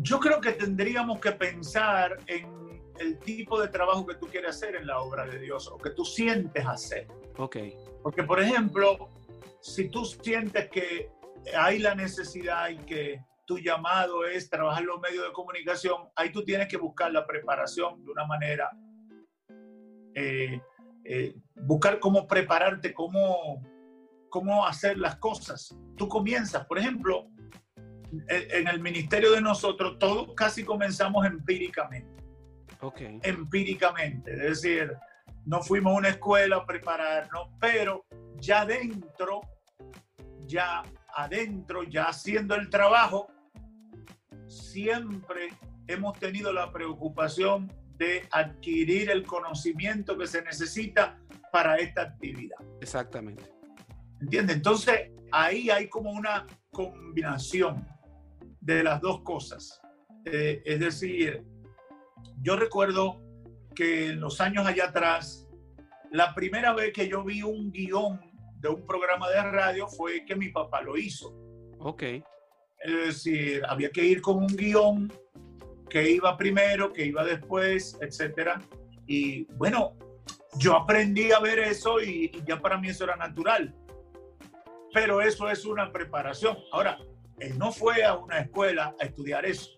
yo creo que tendríamos que pensar en el tipo de trabajo que tú quieres hacer en la obra de Dios o que tú sientes hacer. Ok. Porque, por ejemplo, si tú sientes que hay la necesidad y que tu llamado es trabajar en los medios de comunicación, ahí tú tienes que buscar la preparación de una manera, eh, eh, buscar cómo prepararte, cómo, cómo hacer las cosas. Tú comienzas, por ejemplo, en el ministerio de nosotros, todos casi comenzamos empíricamente. Okay. Empíricamente, es decir, no fuimos a una escuela a prepararnos, pero ya dentro ya adentro, ya haciendo el trabajo, siempre hemos tenido la preocupación de adquirir el conocimiento que se necesita para esta actividad. Exactamente. ¿Entiendes? Entonces, ahí hay como una combinación de las dos cosas. Eh, es decir, yo recuerdo que en los años allá atrás, la primera vez que yo vi un guion de un programa de radio fue que mi papá lo hizo. Ok. Es decir, había que ir con un guion que iba primero, que iba después, etcétera. Y bueno, yo aprendí a ver eso y, ya para mí eso era natural. Pero eso es una preparación. Ahora, él no fue a una escuela a estudiar eso.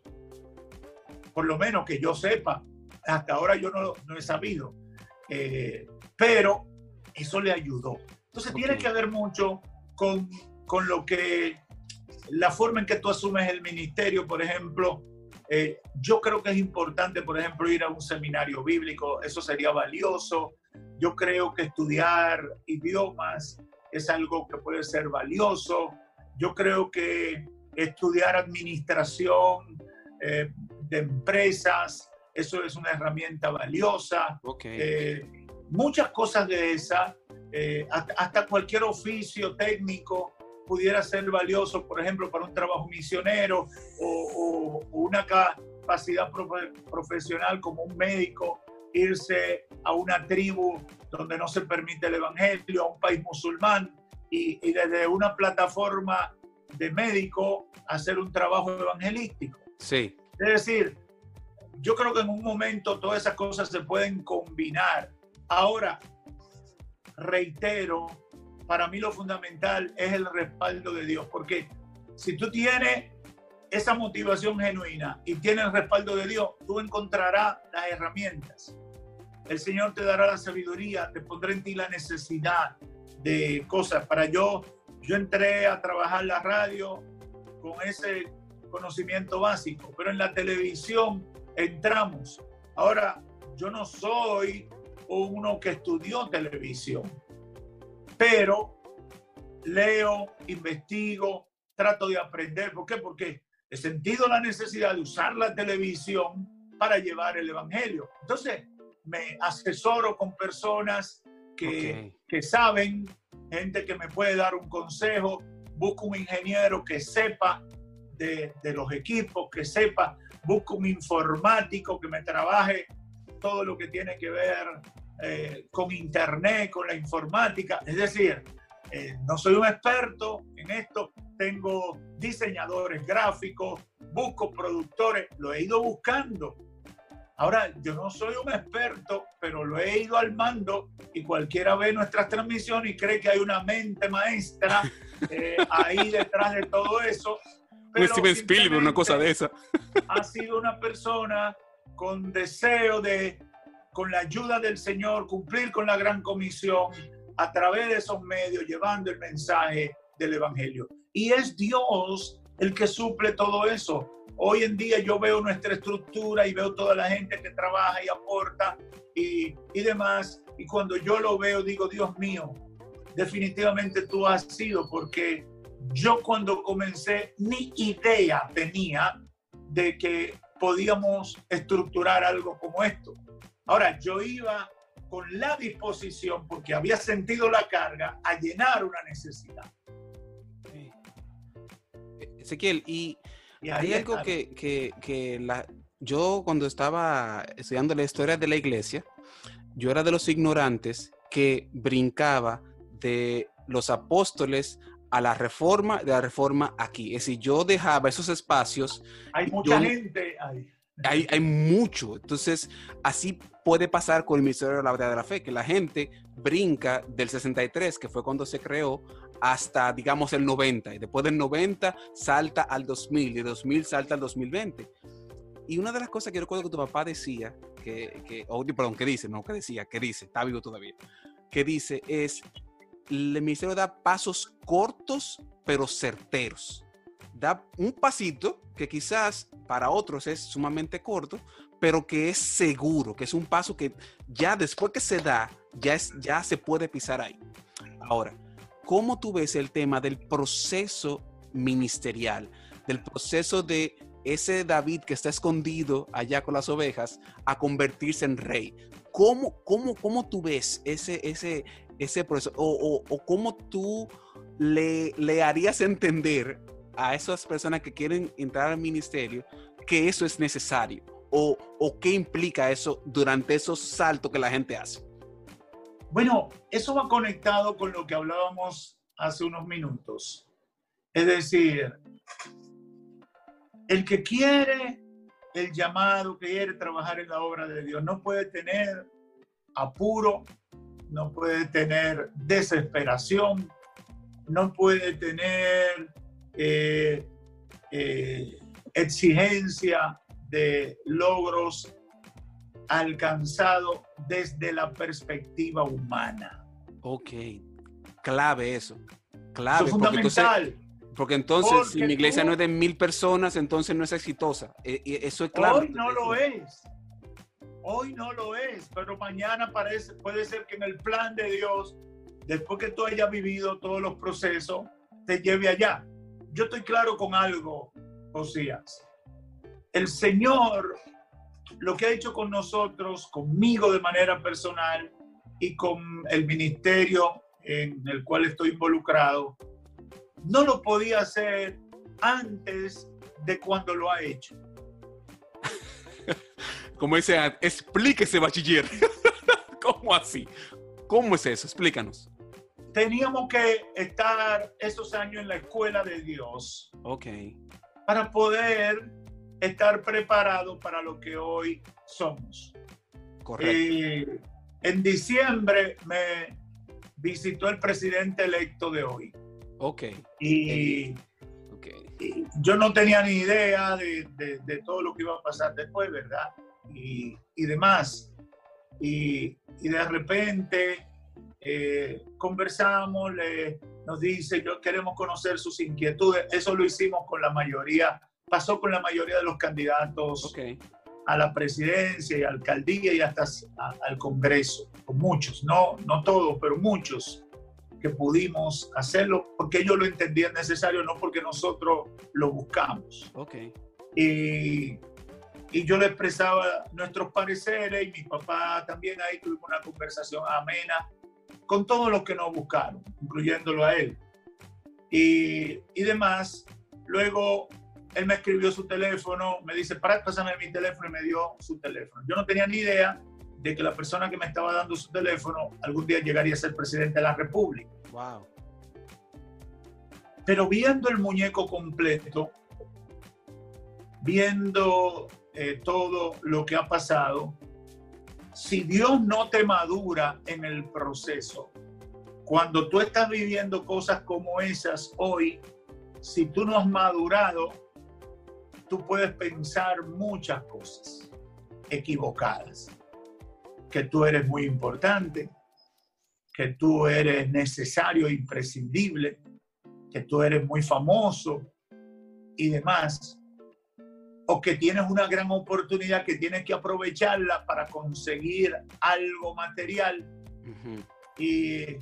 Por lo menos que yo sepa. Hasta ahora yo no, no he sabido. Eh, pero eso le ayudó. Entonces tiene que ver mucho con, con lo que, la forma en que tú asumes el ministerio, por ejemplo, eh, yo creo que es importante, por ejemplo, ir a un seminario bíblico, eso sería valioso. Yo creo que estudiar idiomas es algo que puede ser valioso. Yo creo que estudiar administración eh, de empresas, eso es una herramienta valiosa. Eh, muchas cosas de esas, hasta cualquier oficio técnico pudiera ser valioso, por ejemplo, para un trabajo misionero o, una capacidad profesional como un médico, irse a una tribu donde no se permite el evangelio, a un país musulmán y, desde una plataforma de médico hacer un trabajo evangelístico. Sí. Es decir, yo creo que en un momento todas esas cosas se pueden combinar. Ahora, reitero, para mí lo fundamental es el respaldo de Dios, porque si tú tienes esa motivación genuina y tienes el respaldo de Dios, tú encontrarás las herramientas. El Señor te dará la sabiduría, te pondrá en ti la necesidad de cosas. Para yo, yo entré a trabajar la radio con ese conocimiento básico, pero en la televisión entramos. Ahora, yo no soy uno que estudió televisión pero leo, investigo, trato de aprender. ¿Por qué? Porque he sentido la necesidad de usar la televisión para llevar el Evangelio. Entonces, me asesoro con personas que, saben, gente que me puede dar un consejo, busco un ingeniero que sepa de, los equipos, que sepa, busco un informático que me trabaje todo lo que tiene que ver eh, con internet, con la informática. Es decir, eh, no soy un experto en esto, tengo diseñadores gráficos, busco productores, lo he ido buscando. Ahora, yo no soy un experto, pero lo he ido armando y cualquiera ve nuestras transmisiones y cree que hay una mente maestra eh, ahí detrás de todo eso. Pero Steven Spielberg, una cosa de esa. ha sido una persona con deseo de con la ayuda del Señor, cumplir con la gran comisión a través de esos medios, llevando el mensaje del Evangelio. Y es Dios el que suple todo eso. Hoy en día yo veo nuestra estructura y veo toda la gente que trabaja y aporta y, y demás. Y cuando yo lo veo, digo, Dios mío, definitivamente tú has sido, porque yo cuando comencé ni idea tenía de que podíamos estructurar algo como esto. Ahora, yo iba con la disposición, porque había sentido la carga, a llenar una necesidad. Ezequiel, y, hay algo que, que, la, yo cuando estaba estudiando la historia de la iglesia, yo era de los ignorantes que brincaba de los apóstoles a la reforma, de la reforma aquí. Es decir, yo dejaba esos espacios. Hay mucha gente ahí. Hay, hay, mucho. Entonces, así puede pasar con el Ministerio de la Verdad de la Fe, que la gente brinca del 63, que fue cuando se creó, hasta, digamos, el 90. Y después del 90 salta al 2000 y de 2000 salta al 2020. Y una de las cosas que recuerdo que tu papá decía, que, que perdón, que dice, no, que decía, que dice, está vivo todavía, que dice es, el ministerio da pasos cortos pero certeros da un pasito que quizás para otros es sumamente corto, pero que es seguro, que es un paso que ya después que se da, ya, es, ya se puede pisar ahí. Ahora, ¿cómo tú ves el tema del proceso ministerial, del proceso de ese David que está escondido allá con las ovejas a convertirse en rey? ¿Cómo, cómo, cómo tú ves ese, ese, ese proceso? O, o, o cómo tú le, le harías entender a esas personas que quieren entrar al ministerio que eso es necesario o, o qué implica eso durante esos saltos que la gente hace? Bueno, eso va conectado con lo que hablábamos hace unos minutos. Es decir, el que quiere el llamado, que quiere trabajar en la obra de Dios, no puede tener apuro, no puede tener desesperación, no puede tener eh, eh, exigencia de logros alcanzados desde la perspectiva humana. Ok, clave eso. Clave. es fundamental. Porque entonces, si mi iglesia no es de mil personas, entonces no es exitosa. E, eso es claro. Hoy no lo es. Hoy no lo es, pero mañana parece, puede ser que en el plan de Dios, después que tú hayas vivido todos los procesos, te lleve allá. Yo estoy claro con algo, Josías. El Señor, lo que ha hecho con nosotros, conmigo de manera personal y con el ministerio en el cual estoy involucrado, no lo podía hacer antes de cuando lo ha hecho. Como dice, explíquese, bachiller. ¿Cómo así? ¿Cómo es eso? Explícanos. Teníamos que estar esos años en la escuela de Dios. Ok. Para poder estar preparados para lo que hoy somos. Correcto. En diciembre me visitó el presidente electo de hoy. Ok. Y, yo no tenía ni idea de, todo lo que iba a pasar después, ¿verdad? Y, demás. Y, de repente eh, conversamos, le, nos dice, yo queremos conocer sus inquietudes. Eso lo hicimos con la mayoría, pasó con la mayoría de los candidatos a la presidencia y alcaldía y hasta al Congreso, con muchos, no, no todos, pero muchos que pudimos hacerlo porque ellos lo entendían necesario, no porque nosotros lo buscamos. Okay. Y, y yo le expresaba nuestros pareceres y mi papá también ahí tuvimos una conversación amena con todos los que nos buscaron, incluyéndolo a él. Y, y demás, luego él me escribió su teléfono, me dice, para, pásame mi teléfono y me dio su teléfono. Yo no tenía ni idea de que la persona que me estaba dando su teléfono algún día llegaría a ser presidente de la República. Wow. Pero viendo el muñeco completo, viendo eh, todo lo que ha pasado, si Dios no te madura en el proceso, cuando tú estás viviendo cosas como esas hoy, si tú no has madurado, tú puedes pensar muchas cosas equivocadas. Que tú eres muy importante, que tú eres necesario, imprescindible, que tú eres muy famoso y demás. O que tienes una gran oportunidad que tienes que aprovecharla para conseguir algo material y,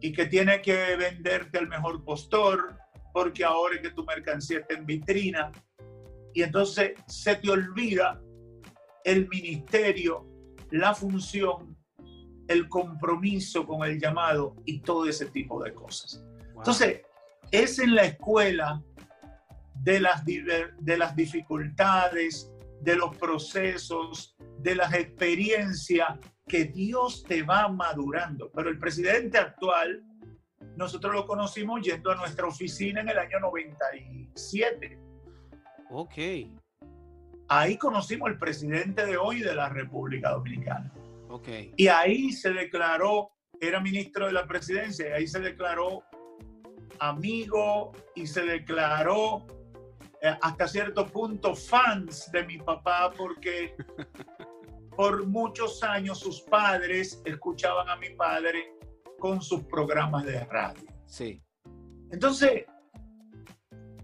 y que tienes que venderte al mejor postor porque ahora es que tu mercancía está en vitrina y entonces se te olvida el ministerio, la función, el compromiso con el llamado y todo ese tipo de cosas. Entonces, es en la escuela de las, de las dificultades, de los procesos, de las experiencias que Dios te va madurando. Pero el presidente actual, nosotros lo conocimos yendo a nuestra oficina en el año 97 Ok. Ahí conocimos al presidente de hoy de la República Dominicana. Ok. Y ahí se declaró, era ministro de la presidencia, y ahí se declaró amigo y se declaró eh, hasta cierto punto fans de mi papá porque por muchos años sus padres escuchaban a mi padre con sus programas de radio. Sí. Entonces,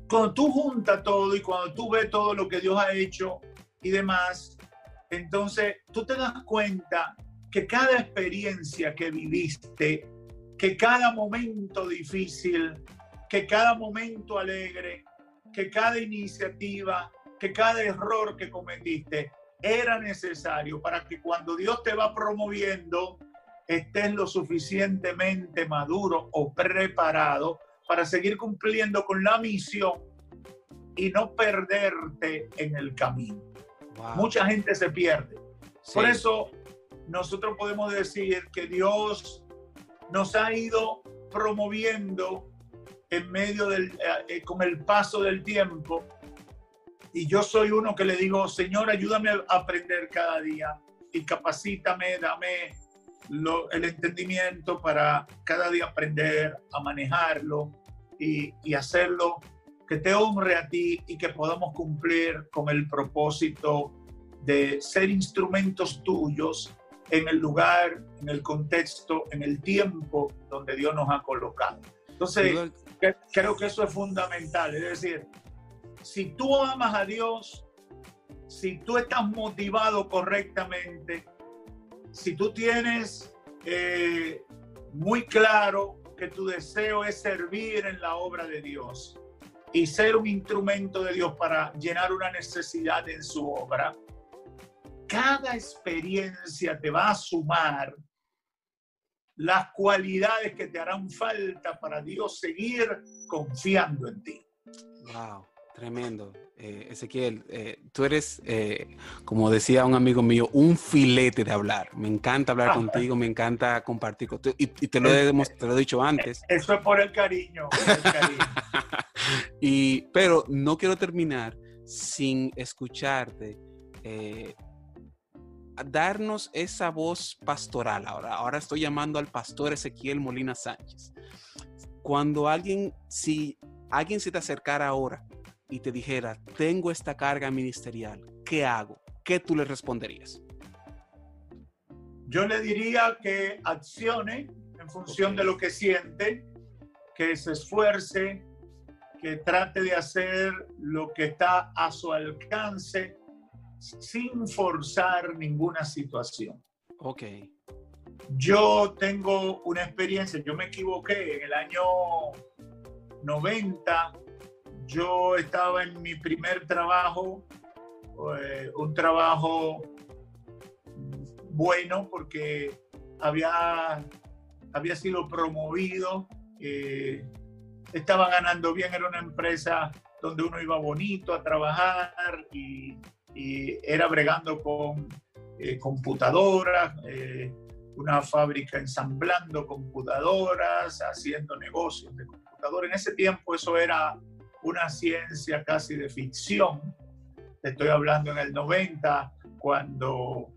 cuando tú juntas todo y cuando tú ves todo lo que Dios ha hecho y demás, entonces tú te das cuenta que cada experiencia que viviste, que cada momento difícil, que cada momento alegre, que cada iniciativa, que cada error que cometiste era necesario para que cuando Dios te va promoviendo estés lo suficientemente maduro o preparado para seguir cumpliendo con la misión y no perderte en el camino. Mucha gente se pierde. Por eso nosotros podemos decir que Dios nos ha ido promoviendo en medio del, eh, con el paso del tiempo. Y yo soy uno que le digo, Señor, ayúdame a aprender cada día y capacítame, dame el entendimiento para cada día aprender a manejarlo y, y hacerlo que te honre a ti y que podamos cumplir con el propósito de ser instrumentos tuyos en el lugar, en el contexto, en el tiempo donde Dios nos ha colocado. Entonces, creo que eso es fundamental. Es decir, si tú amas a Dios, si tú estás motivado correctamente, si tú tienes eh, muy claro que tu deseo es servir en la obra de Dios y ser un instrumento de Dios para llenar una necesidad en su obra, cada experiencia te va a sumar las cualidades que te harán falta para Dios seguir confiando en ti. Wow, tremendo. Eh, Ezequiel, eh, tú eres, eh, como decía un amigo mío, un filete de hablar. Me encanta hablar contigo, me encanta compartir contigo. Y, te, lo he, te, lo he, dicho antes. Eso es por el cariño. y, pero no quiero terminar sin escucharte darnos esa voz pastoral ahora. Ahora estoy llamando al pastor Ezequiel Molina Sánchez. Cuando alguien, si alguien se te acercara ahora y te dijera, tengo esta carga ministerial, ¿qué hago? ¿Qué tú le responderías? Yo le diría que accione en función de lo que siente, que se esfuerce, que trate de hacer lo que está a su alcance sin forzar ninguna situación. Ok. Yo tengo una experiencia, yo me equivoqué en el año 90, yo estaba en mi primer trabajo, eh, un trabajo bueno porque había, había sido promovido, eh, estaba ganando bien, era una empresa donde uno iba bonito a trabajar y era bregando con eh, computadoras, una fábrica ensamblando computadoras, haciendo negocios de computadoras. En ese tiempo eso era una ciencia casi de ficción. Estoy hablando en el 90, cuando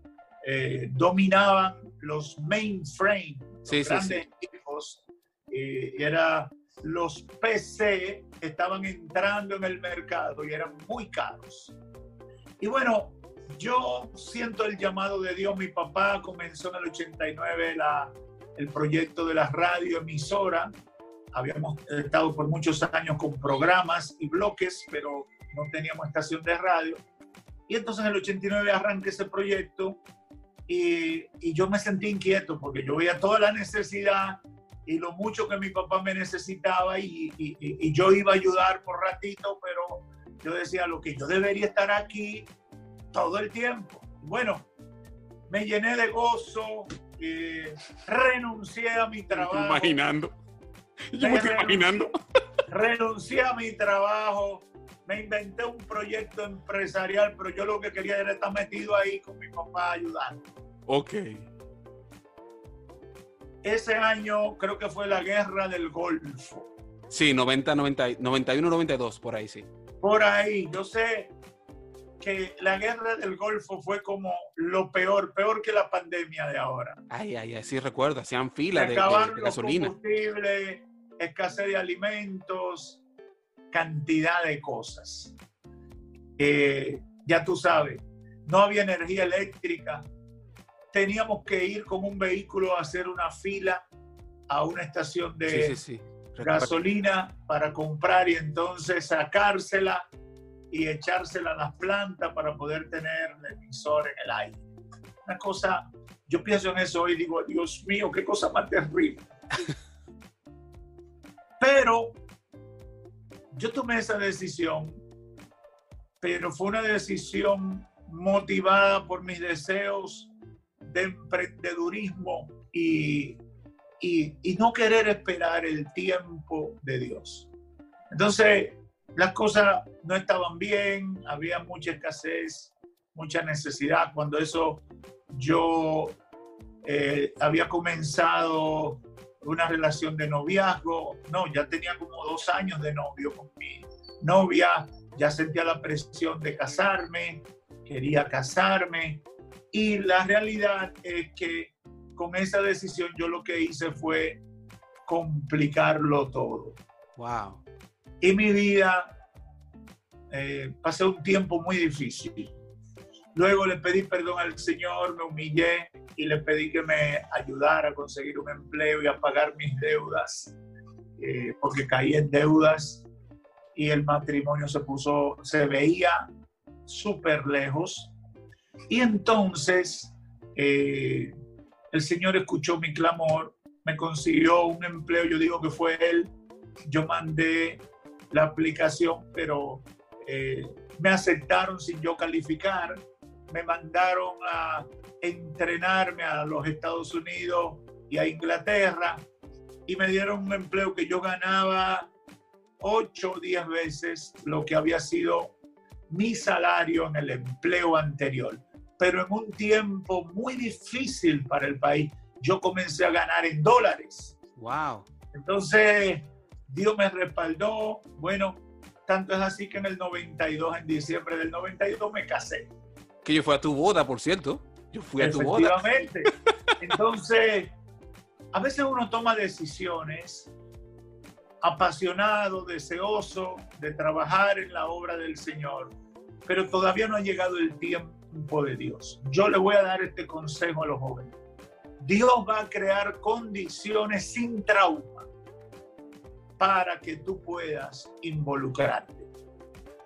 eh, dominaban los mainframe, sí, los grandes equipos, era los PC estaban entrando en el mercado y eran muy caros. Y bueno, yo siento el llamado de Dios. Mi papá comenzó en el 89 la, el proyecto de la radio emisora. Habíamos estado por muchos años con programas y bloques, pero no teníamos estación de radio. Y entonces en el 89 arranqué ese proyecto y, y, yo me sentí inquieto porque yo veía toda la necesidad y lo mucho que mi papá me necesitaba y, y, y yo iba a ayudar por ratito, pero yo decía, lo que yo debería estar aquí todo el tiempo. Bueno, me llené de gozo, eh, renuncié a mi trabajo. Imaginando. Yo me, estoy imaginando. Renuncié a mi trabajo, me inventé un proyecto empresarial, pero yo lo que quería era estar metido ahí con mi papá ayudando. Ok. Ese año creo que fue la guerra del Golfo. Sí, 90, 90, 91, 92, por ahí sí por ahí. Yo sé que la guerra del Golfo fue como lo peor, peor que la pandemia de ahora. Ay, ay, ay, sí recuerdo, hacían fila de, de, gasolina. Escasez de alimentos, cantidad de cosas. Eh, ya tú sabes, no había energía eléctrica, teníamos que ir con un vehículo a hacer una fila a una estación de, sí, sí, sí gasolina para comprar y entonces sacársela y echársela a las plantas para poder tener el emisor en el aire. Una cosa, yo pienso en eso y digo, Dios mío, qué cosa más terrible. Pero yo tomé esa decisión, pero fue una decisión motivada por mis deseos de emprendedurismo y y, no querer esperar el tiempo de Dios. Entonces, las cosas no estaban bien, había mucha escasez, mucha necesidad. Cuando eso yo eh, había comenzado una relación de noviazgo, no, ya tenía como dos años de novio con mi novia, ya sentía la presión de casarme, quería casarme y la realidad es que con esa decisión yo lo que hice fue complicarlo todo. Wow. Y mi vida eh, pasé un tiempo muy difícil. Luego le pedí perdón al Señor, me humillé y le pedí que me ayudara a conseguir un empleo y a pagar mis deudas, eh, porque caí en deudas y el matrimonio se puso, se veía súper lejos. Y entonces eh, el Señor escuchó mi clamor, me consiguió un empleo, yo digo que fue Él, yo mandé la aplicación, pero eh, me aceptaron sin yo calificar, me mandaron a entrenarme a los Estados Unidos y a Inglaterra y me dieron un empleo que yo ganaba ocho o diez veces lo que había sido mi salario en el empleo anterior. Pero en un tiempo muy difícil para el país, yo comencé a ganar en dólares. Wow. Entonces, Dios me respaldó. Bueno, tanto es así que en el 92, en diciembre del 92, me casé. Que yo fui a tu boda, por cierto. Yo fui a tu boda. Efectivamente. Entonces, a veces uno toma decisiones apasionado, deseoso de trabajar en la obra del Señor, pero todavía no ha llegado el tiempo de Dios. Yo le voy a dar este consejo a los jóvenes. Dios va a crear condiciones sin trauma para que tú puedas involucrarte.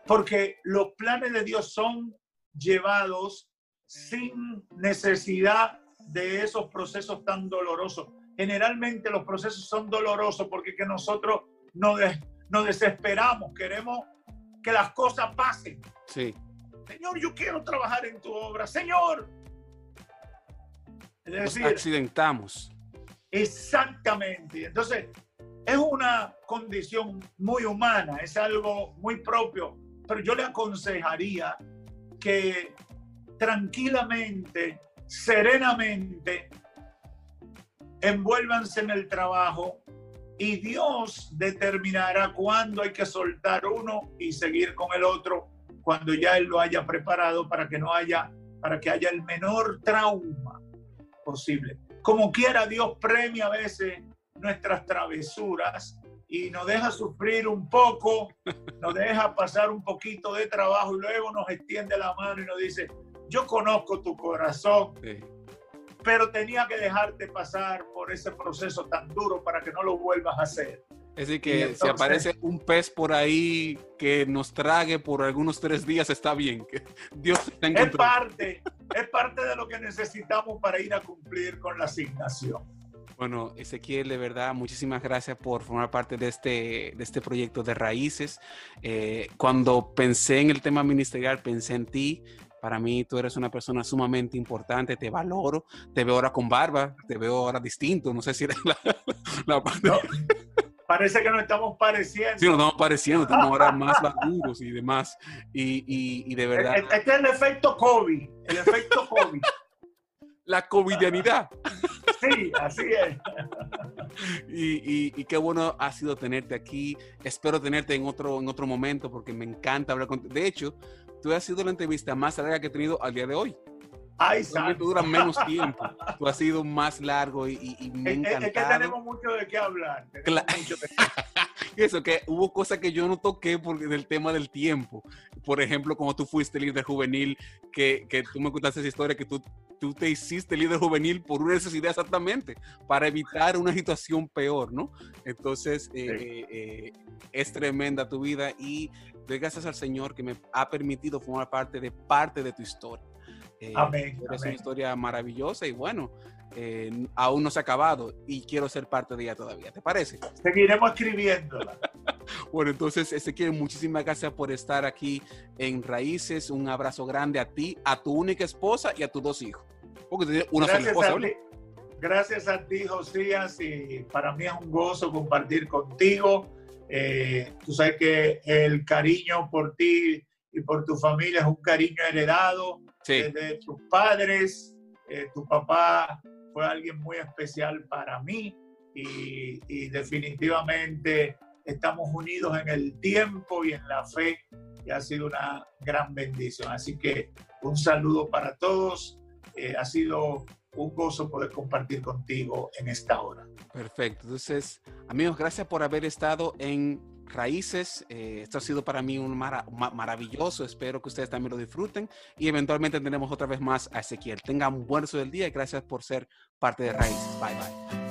Porque los planes de Dios son llevados sin necesidad de esos procesos tan dolorosos. Generalmente los procesos son dolorosos porque que nosotros nos, nos desesperamos, queremos que las cosas pasen. Sí. Señor, yo quiero trabajar en tu obra. Señor. Es decir, nos accidentamos. Exactamente. Entonces, es una condición muy humana, es algo muy propio, pero yo le aconsejaría que tranquilamente, serenamente, envuélvanse en el trabajo y Dios determinará cuándo hay que soltar uno y seguir con el otro cuando ya Él lo haya preparado para que no haya, para que haya el menor trauma posible. Como quiera, Dios premia a veces nuestras travesuras y nos deja sufrir un poco, nos deja pasar un poquito de trabajo y luego nos extiende la mano y nos dice, yo conozco tu corazón, pero tenía que dejarte pasar por ese proceso tan duro para que no lo vuelvas a hacer. Es decir, que si aparece un pez por ahí que nos trague por algunos tres días, está bien. Que Dios está en Es parte, es parte de lo que necesitamos para ir a cumplir con la asignación. Bueno, Ezequiel, de verdad, muchísimas gracias por formar parte de este, de este proyecto de raíces. Eh, cuando pensé en el tema ministerial, pensé en ti. Para mí tú eres una persona sumamente importante, te valoro, te veo ahora con barba, te veo ahora distinto, no sé si eres la, Parece que nos estamos pareciendo. Sí, nos estamos pareciendo, estamos ahora más maduros y demás. Y, y, de verdad. Este es el efecto COVID, el efecto COVID. La covidianidad. Sí, así es. Y, y, qué bueno ha sido tenerte aquí. Espero tenerte en otro, en otro momento porque me encanta hablar contigo. De hecho, tú has sido la entrevista más larga que he tenido al día de hoy. Ay, Tú duras menos tiempo. Tú has sido más largo y, y, me encanta. Es, que tenemos mucho de qué hablar. Claro. Eso, que hubo cosas que yo no toqué porque del tema del tiempo. Por ejemplo, como tú fuiste líder juvenil, que, que tú me contaste esa historia, que tú, tú te hiciste líder juvenil por una necesidad exactamente, para evitar una situación peor, ¿no? Entonces, eh, eh, es tremenda tu vida y doy gracias al Señor que me ha permitido formar parte de parte de tu historia. Eh, amén. Es una historia maravillosa y bueno, eh, aún no se ha acabado y quiero ser parte de ella todavía. ¿Te parece? Seguiremos escribiéndola. bueno, entonces, Ezequiel, muchísimas gracias por estar aquí en Raíces. Un abrazo grande a ti, a tu única esposa y a tus dos hijos. Porque una gracias sola esposa, a Gracias a ti, Josías, y para mí es un gozo compartir contigo. Eh, tú sabes que el cariño por ti y por tu familia es un cariño heredado de tus padres. Eh, tu papá fue alguien muy especial para mí y, definitivamente estamos unidos en el tiempo y en la fe y ha sido una gran bendición. Así que un saludo para todos. Eh, ha sido un gozo poder compartir contigo en esta hora. Perfecto. Entonces, amigos, gracias por haber estado en Raíces. Eh, esto ha sido para mí un maravilloso. Espero que ustedes también lo disfruten y eventualmente tendremos otra vez más a Ezequiel. Tengan un buen resto del día y gracias por ser parte de Raíces. Bye bye.